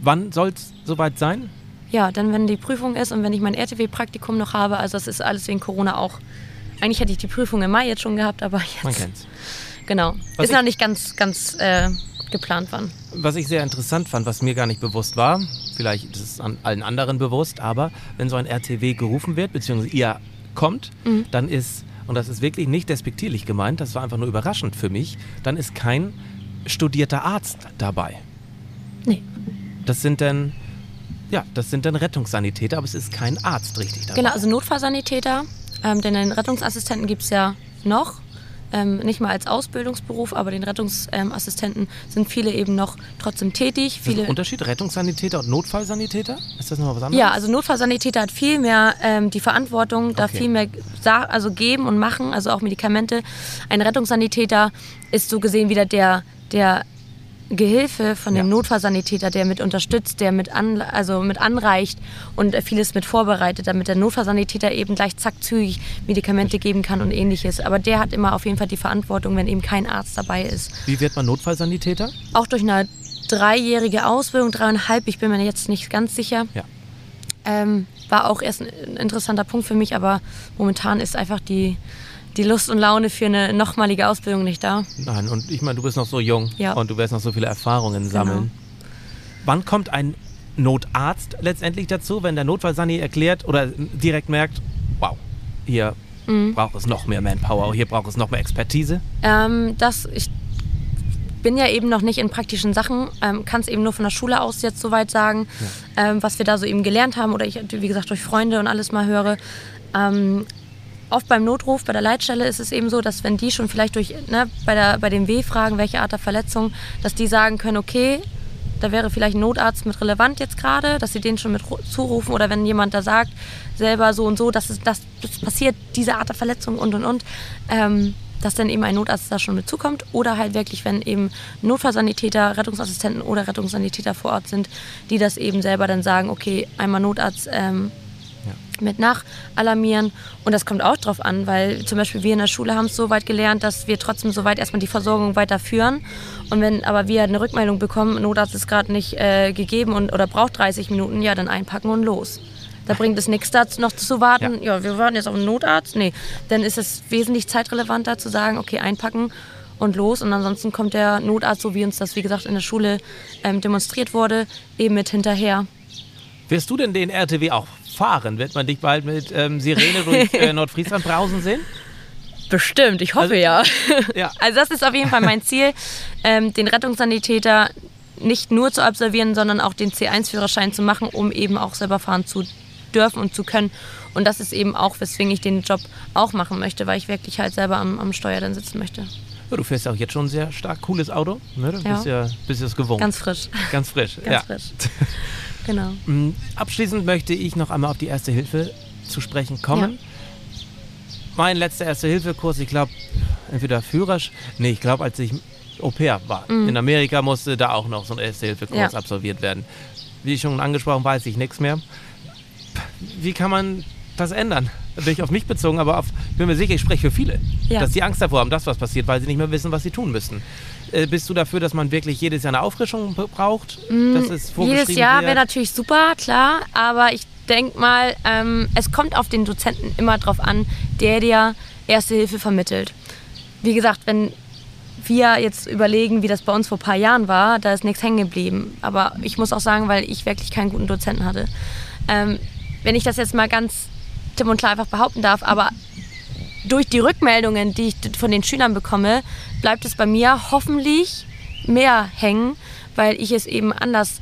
Wann soll es soweit sein? Ja, dann wenn die Prüfung ist und wenn ich mein RTW-Praktikum noch habe, also das ist alles wegen Corona auch. Eigentlich hätte ich die Prüfung im Mai jetzt schon gehabt, aber jetzt. Man kennt's. Genau. Was ist noch nicht ganz, ganz äh, geplant wann. Was ich sehr interessant fand, was mir gar nicht bewusst war, vielleicht ist es an allen anderen bewusst, aber wenn so ein RTW gerufen wird, beziehungsweise ihr kommt, Mhm. dann ist, und das ist wirklich nicht despektierlich gemeint, das war einfach nur überraschend für mich, dann ist kein studierter Arzt dabei. Nee. Das sind dann, ja, das sind dann Rettungssanitäter, aber es ist kein Arzt richtig dabei. Genau, also Notfallsanitäter, ähm, denn den Rettungsassistenten gibt es ja noch. Ähm, nicht mal als Ausbildungsberuf, aber den Rettungsassistenten sind viele eben noch trotzdem tätig. ist das ein Viele, Unterschied? Rettungssanitäter und Notfallsanitäter? Ist das nochmal was anderes? ja, also Notfallsanitäter hat viel mehr ähm, die Verantwortung, da Okay. viel mehr also geben und machen, also auch Medikamente. Ein Rettungssanitäter ist so gesehen wieder der, der Gehilfe von dem Ja. Notfallsanitäter, der mit unterstützt, der mit, an, also mit anreicht und vieles mit vorbereitet, damit der Notfallsanitäter eben gleich zack zügig Medikamente geben kann und ähnliches. Aber der hat immer auf jeden Fall die Verantwortung, wenn eben kein Arzt dabei ist. Wie wird man Notfallsanitäter? Auch durch eine dreijährige Ausbildung, dreieinhalb, ich bin mir jetzt nicht ganz sicher. Ja. Ähm, war auch erst ein interessanter Punkt für mich, aber momentan ist einfach die, die Lust und Laune für eine nochmalige Ausbildung nicht da. Nein, und ich meine, du bist noch so jung Ja. und du wirst noch so viele Erfahrungen sammeln. Wann kommt ein Notarzt letztendlich dazu, wenn der Notfallsani erklärt oder direkt merkt, wow, hier Mhm. braucht es noch mehr Manpower, hier braucht es noch mehr Expertise? Ähm, das, ich bin ja eben noch nicht in praktischen Sachen, ähm, kann es eben nur von der Schule aus jetzt soweit sagen, ähm, was wir da so eben gelernt haben oder ich, wie gesagt, durch Freunde und alles mal höre. Ähm, oft beim Notruf, bei der Leitstelle ist es eben so, dass wenn die schon vielleicht durch, ne, bei, der, bei dem W fragen, welche Art der Verletzung, dass die sagen können, okay, da wäre vielleicht ein Notarzt mit relevant jetzt gerade, dass sie den schon mit ru- zurufen oder wenn jemand da sagt, selber so und so, dass es das, das passiert, diese Art der Verletzung und und und, ähm, dass dann eben ein Notarzt da schon mit zukommt oder halt wirklich, wenn eben Notfallsanitäter, Rettungsassistenten oder Rettungssanitäter vor Ort sind, die das eben selber dann sagen, okay, einmal Notarzt ähm, mit nachalarmieren. Und das kommt auch drauf an, weil zum Beispiel wir in der Schule haben es so weit gelernt, dass wir trotzdem so weit erstmal die Versorgung weiterführen. Und wenn aber wir eine Rückmeldung bekommen, Notarzt ist gerade nicht äh, gegeben und, oder braucht 30 Minuten, ja, dann einpacken und los. Da bringt es nichts dazu, noch zu warten. Ja. ja, wir warten jetzt auf einen Notarzt. Nee, dann ist es wesentlich zeitrelevanter zu sagen, okay, einpacken und los. Und ansonsten kommt der Notarzt, so wie uns das, wie gesagt, in der Schule ähm, demonstriert wurde, eben mit hinterher. Wirst du denn den RTW auch fahren? Wird man dich bald mit ähm, Sirene durch *laughs* äh, Nordfriesland brausen sehen? Bestimmt, ich hoffe also, ja. ja. *laughs* Also das ist auf jeden Fall mein Ziel, ähm, den Rettungssanitäter nicht nur zu absolvieren, sondern auch den C1-Führerschein zu machen, um eben auch selber fahren zu dürfen und zu können. Und das ist eben auch, weswegen ich den Job auch machen möchte, weil ich wirklich halt selber am, am Steuer dann sitzen möchte. Ja, du fährst ja auch jetzt schon ein sehr stark cooles Auto. Ne? Du ja. bist ja bist es gewohnt. Ganz frisch. Ganz frisch. Ganz ja. frisch. *laughs* Genau. Mm, abschließend möchte ich noch einmal auf die Erste Hilfe zu sprechen kommen. Ja. Mein letzter Erste-Hilfe-Kurs, ich glaube, entweder Führersch, nee, ich glaube, als ich Au pair war. Mhm. In Amerika musste da auch noch so ein Erste-Hilfe-Kurs ja. absolviert werden. Wie schon angesprochen, weiß ich nichts mehr. Wie kann man das ändern? Natürlich auf mich bezogen, aber auf, ich bin mir sicher, ich spreche für viele, ja. dass sie Angst davor haben, dass was passiert, weil sie nicht mehr wissen, was sie tun müssen. Äh, bist du dafür, dass man wirklich jedes Jahr eine Auffrischung braucht? Mm, jedes Jahr wäre natürlich super, klar. Aber ich denke mal, ähm, es kommt auf den Dozenten immer drauf an, der dir Erste Hilfe vermittelt. Wie gesagt, wenn wir jetzt überlegen, wie das bei uns vor ein paar Jahren war, da ist nichts hängen geblieben. Aber ich muss auch sagen, weil ich wirklich keinen guten Dozenten hatte. Ähm, wenn ich das jetzt mal ganz tipp und klar einfach behaupten darf, aber durch die Rückmeldungen, die ich von den Schülern bekomme, bleibt es bei mir hoffentlich mehr hängen, weil ich es eben anders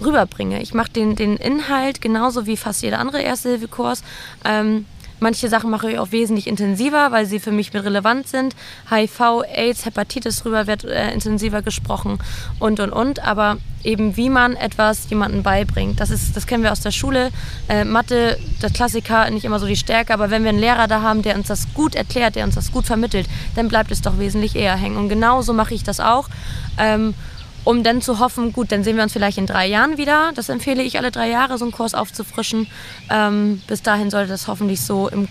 rüberbringe. Ich mache den, den Inhalt genauso wie fast jeder andere Erste-Hilfe-Kurs. Ähm, Manche Sachen mache ich auch wesentlich intensiver, weil sie für mich relevant sind. HIV, AIDS, Hepatitis rüber wird äh, intensiver gesprochen und und und. Aber eben wie man etwas jemandem beibringt. Das, ist, das kennen wir aus der Schule. Äh, Mathe, der Klassiker, nicht immer so die Stärke, aber wenn wir einen Lehrer da haben, der uns das gut erklärt, der uns das gut vermittelt, dann bleibt es doch wesentlich eher hängen. Und genauso mache ich das auch. Ähm, um dann zu hoffen, gut, dann sehen wir uns vielleicht in drei Jahren wieder. Das empfehle ich alle drei Jahre, so einen Kurs aufzufrischen. Ähm, bis dahin sollte das hoffentlich so im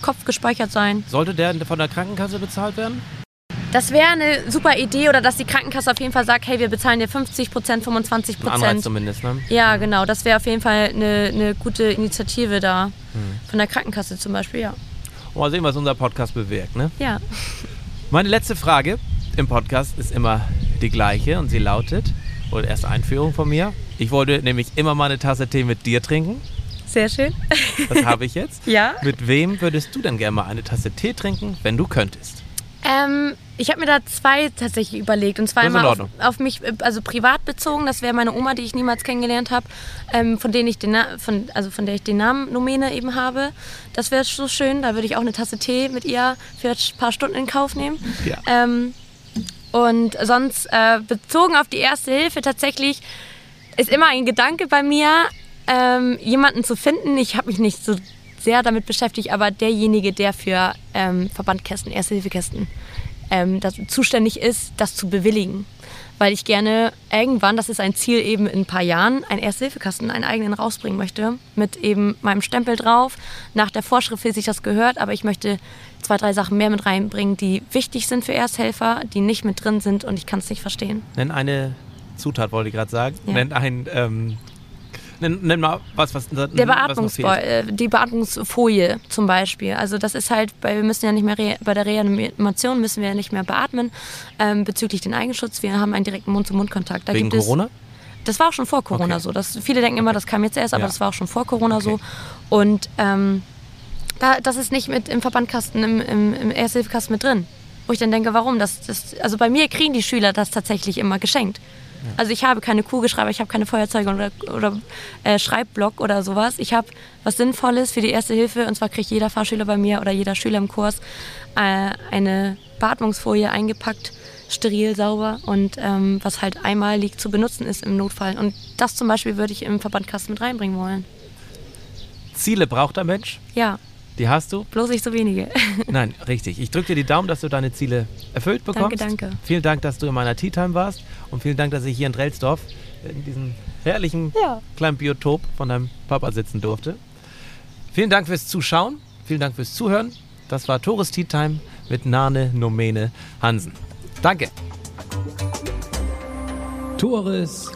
Kopf gespeichert sein. Sollte der von der Krankenkasse bezahlt werden? Das wäre eine super Idee oder dass die Krankenkasse auf jeden Fall sagt, hey, wir bezahlen dir 50 Prozent, 25 Prozent. zumindest, ne? Ja, genau. Das wäre auf jeden Fall eine, eine gute Initiative da. Hm. Von der Krankenkasse zum Beispiel, ja. mal sehen, was unser Podcast bewirkt, ne? Ja. Meine letzte Frage im Podcast ist immer die gleiche und sie lautet, oder erste Einführung von mir, ich wollte nämlich immer mal eine Tasse Tee mit dir trinken. Sehr schön. Das habe ich jetzt. *laughs* ja. Mit wem würdest du denn gerne mal eine Tasse Tee trinken, wenn du könntest? Ähm, ich habe mir da zwei tatsächlich überlegt. Und zwar einmal auf, auf, mich, also privat bezogen. Das wäre meine Oma, die ich niemals kennengelernt habe, ähm, von, denen ich den von, also von der ich den Namen Nomene eben habe. Das wäre so schön. Da würde ich auch eine Tasse Tee mit ihr für ein paar Stunden in Kauf nehmen. Ja. Ähm, und sonst äh, bezogen auf die Erste Hilfe tatsächlich ist immer ein Gedanke bei mir, ähm, jemanden zu finden. Ich habe mich nicht so sehr damit beschäftigt, aber derjenige, der für ähm, Verbandkästen, Erste-Hilfe-Kästen ähm, zuständig ist, das zu bewilligen. Weil ich gerne irgendwann, das ist ein Ziel eben in ein paar Jahren, einen Erste-Hilfe-Kasten, einen eigenen rausbringen möchte. Mit eben meinem Stempel drauf. Nach der Vorschrift, wie sich das gehört, aber ich möchte zwei, drei Sachen mehr mit reinbringen, die wichtig sind für Ersthelfer, die nicht mit drin sind und ich kann es nicht verstehen. Nenn eine Zutat, wollte ich gerade sagen. Ja. Nenn ein ähm, Nenn, nenn, mal was, was Der Beatmungsbo äh, die Beatmungsfolie zum Beispiel. Also das ist halt, weil wir müssen ja nicht mehr bei der Reanimation müssen wir ja nicht mehr beatmen ähm, bezüglich den Eigenschutz. Wir haben einen direkten Mund-zu-Mund-Kontakt. Wegen Corona? Das war auch schon vor Corona okay. so. Das, viele denken immer, das kam jetzt erst, aber ja. das war auch schon vor Corona okay. so. Und ähm, da, das ist nicht mit im Verbandkasten, im, im, im Ersthilfekasten mit drin. Wo ich dann denke, warum? Das, das, also bei mir kriegen die Schüler das tatsächlich immer geschenkt. Ja. Also ich habe keine Kugelschreiber, ich habe keine Feuerzeuge oder, oder äh, Schreibblock oder sowas. Ich habe was Sinnvolles für die Erste Hilfe und zwar kriegt jeder Fahrschüler bei mir oder jeder Schüler im Kurs äh, eine Beatmungsfolie eingepackt, steril, sauber und ähm, was halt einmalig zu benutzen ist im Notfall. Und das zum Beispiel würde ich im Verbandkasten mit reinbringen wollen. Ziele braucht der Mensch? Ja. Die hast du? Bloß nicht so wenige. *laughs* Nein, richtig. Ich drücke dir die Daumen, dass du deine Ziele erfüllt bekommst. Danke, danke. Vielen Dank, dass du in meiner Tea Time warst und vielen Dank, dass ich hier in Drelsdorf in diesem herrlichen Ja. kleinen Biotop von deinem Papa sitzen durfte. Vielen Dank fürs Zuschauen, vielen Dank fürs Zuhören. Das war Tores Tea Time mit Nane Nomene Hansen. Danke. Tores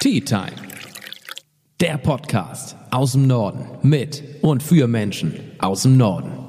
Tea Time. Der Podcast aus dem Norden mit und für Menschen aus dem Norden.